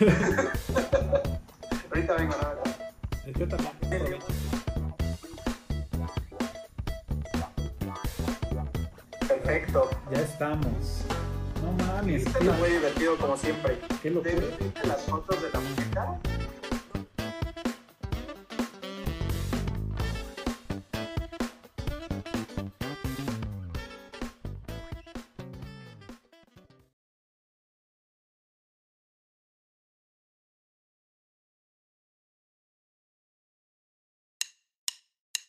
D: Ahorita vengo, la verdad.
A: Yo también.
C: Perfecto.
A: Ya estamos. No mames.
C: Está muy divertido como siempre.
A: Qué locura.
D: las fotos de la muñeca?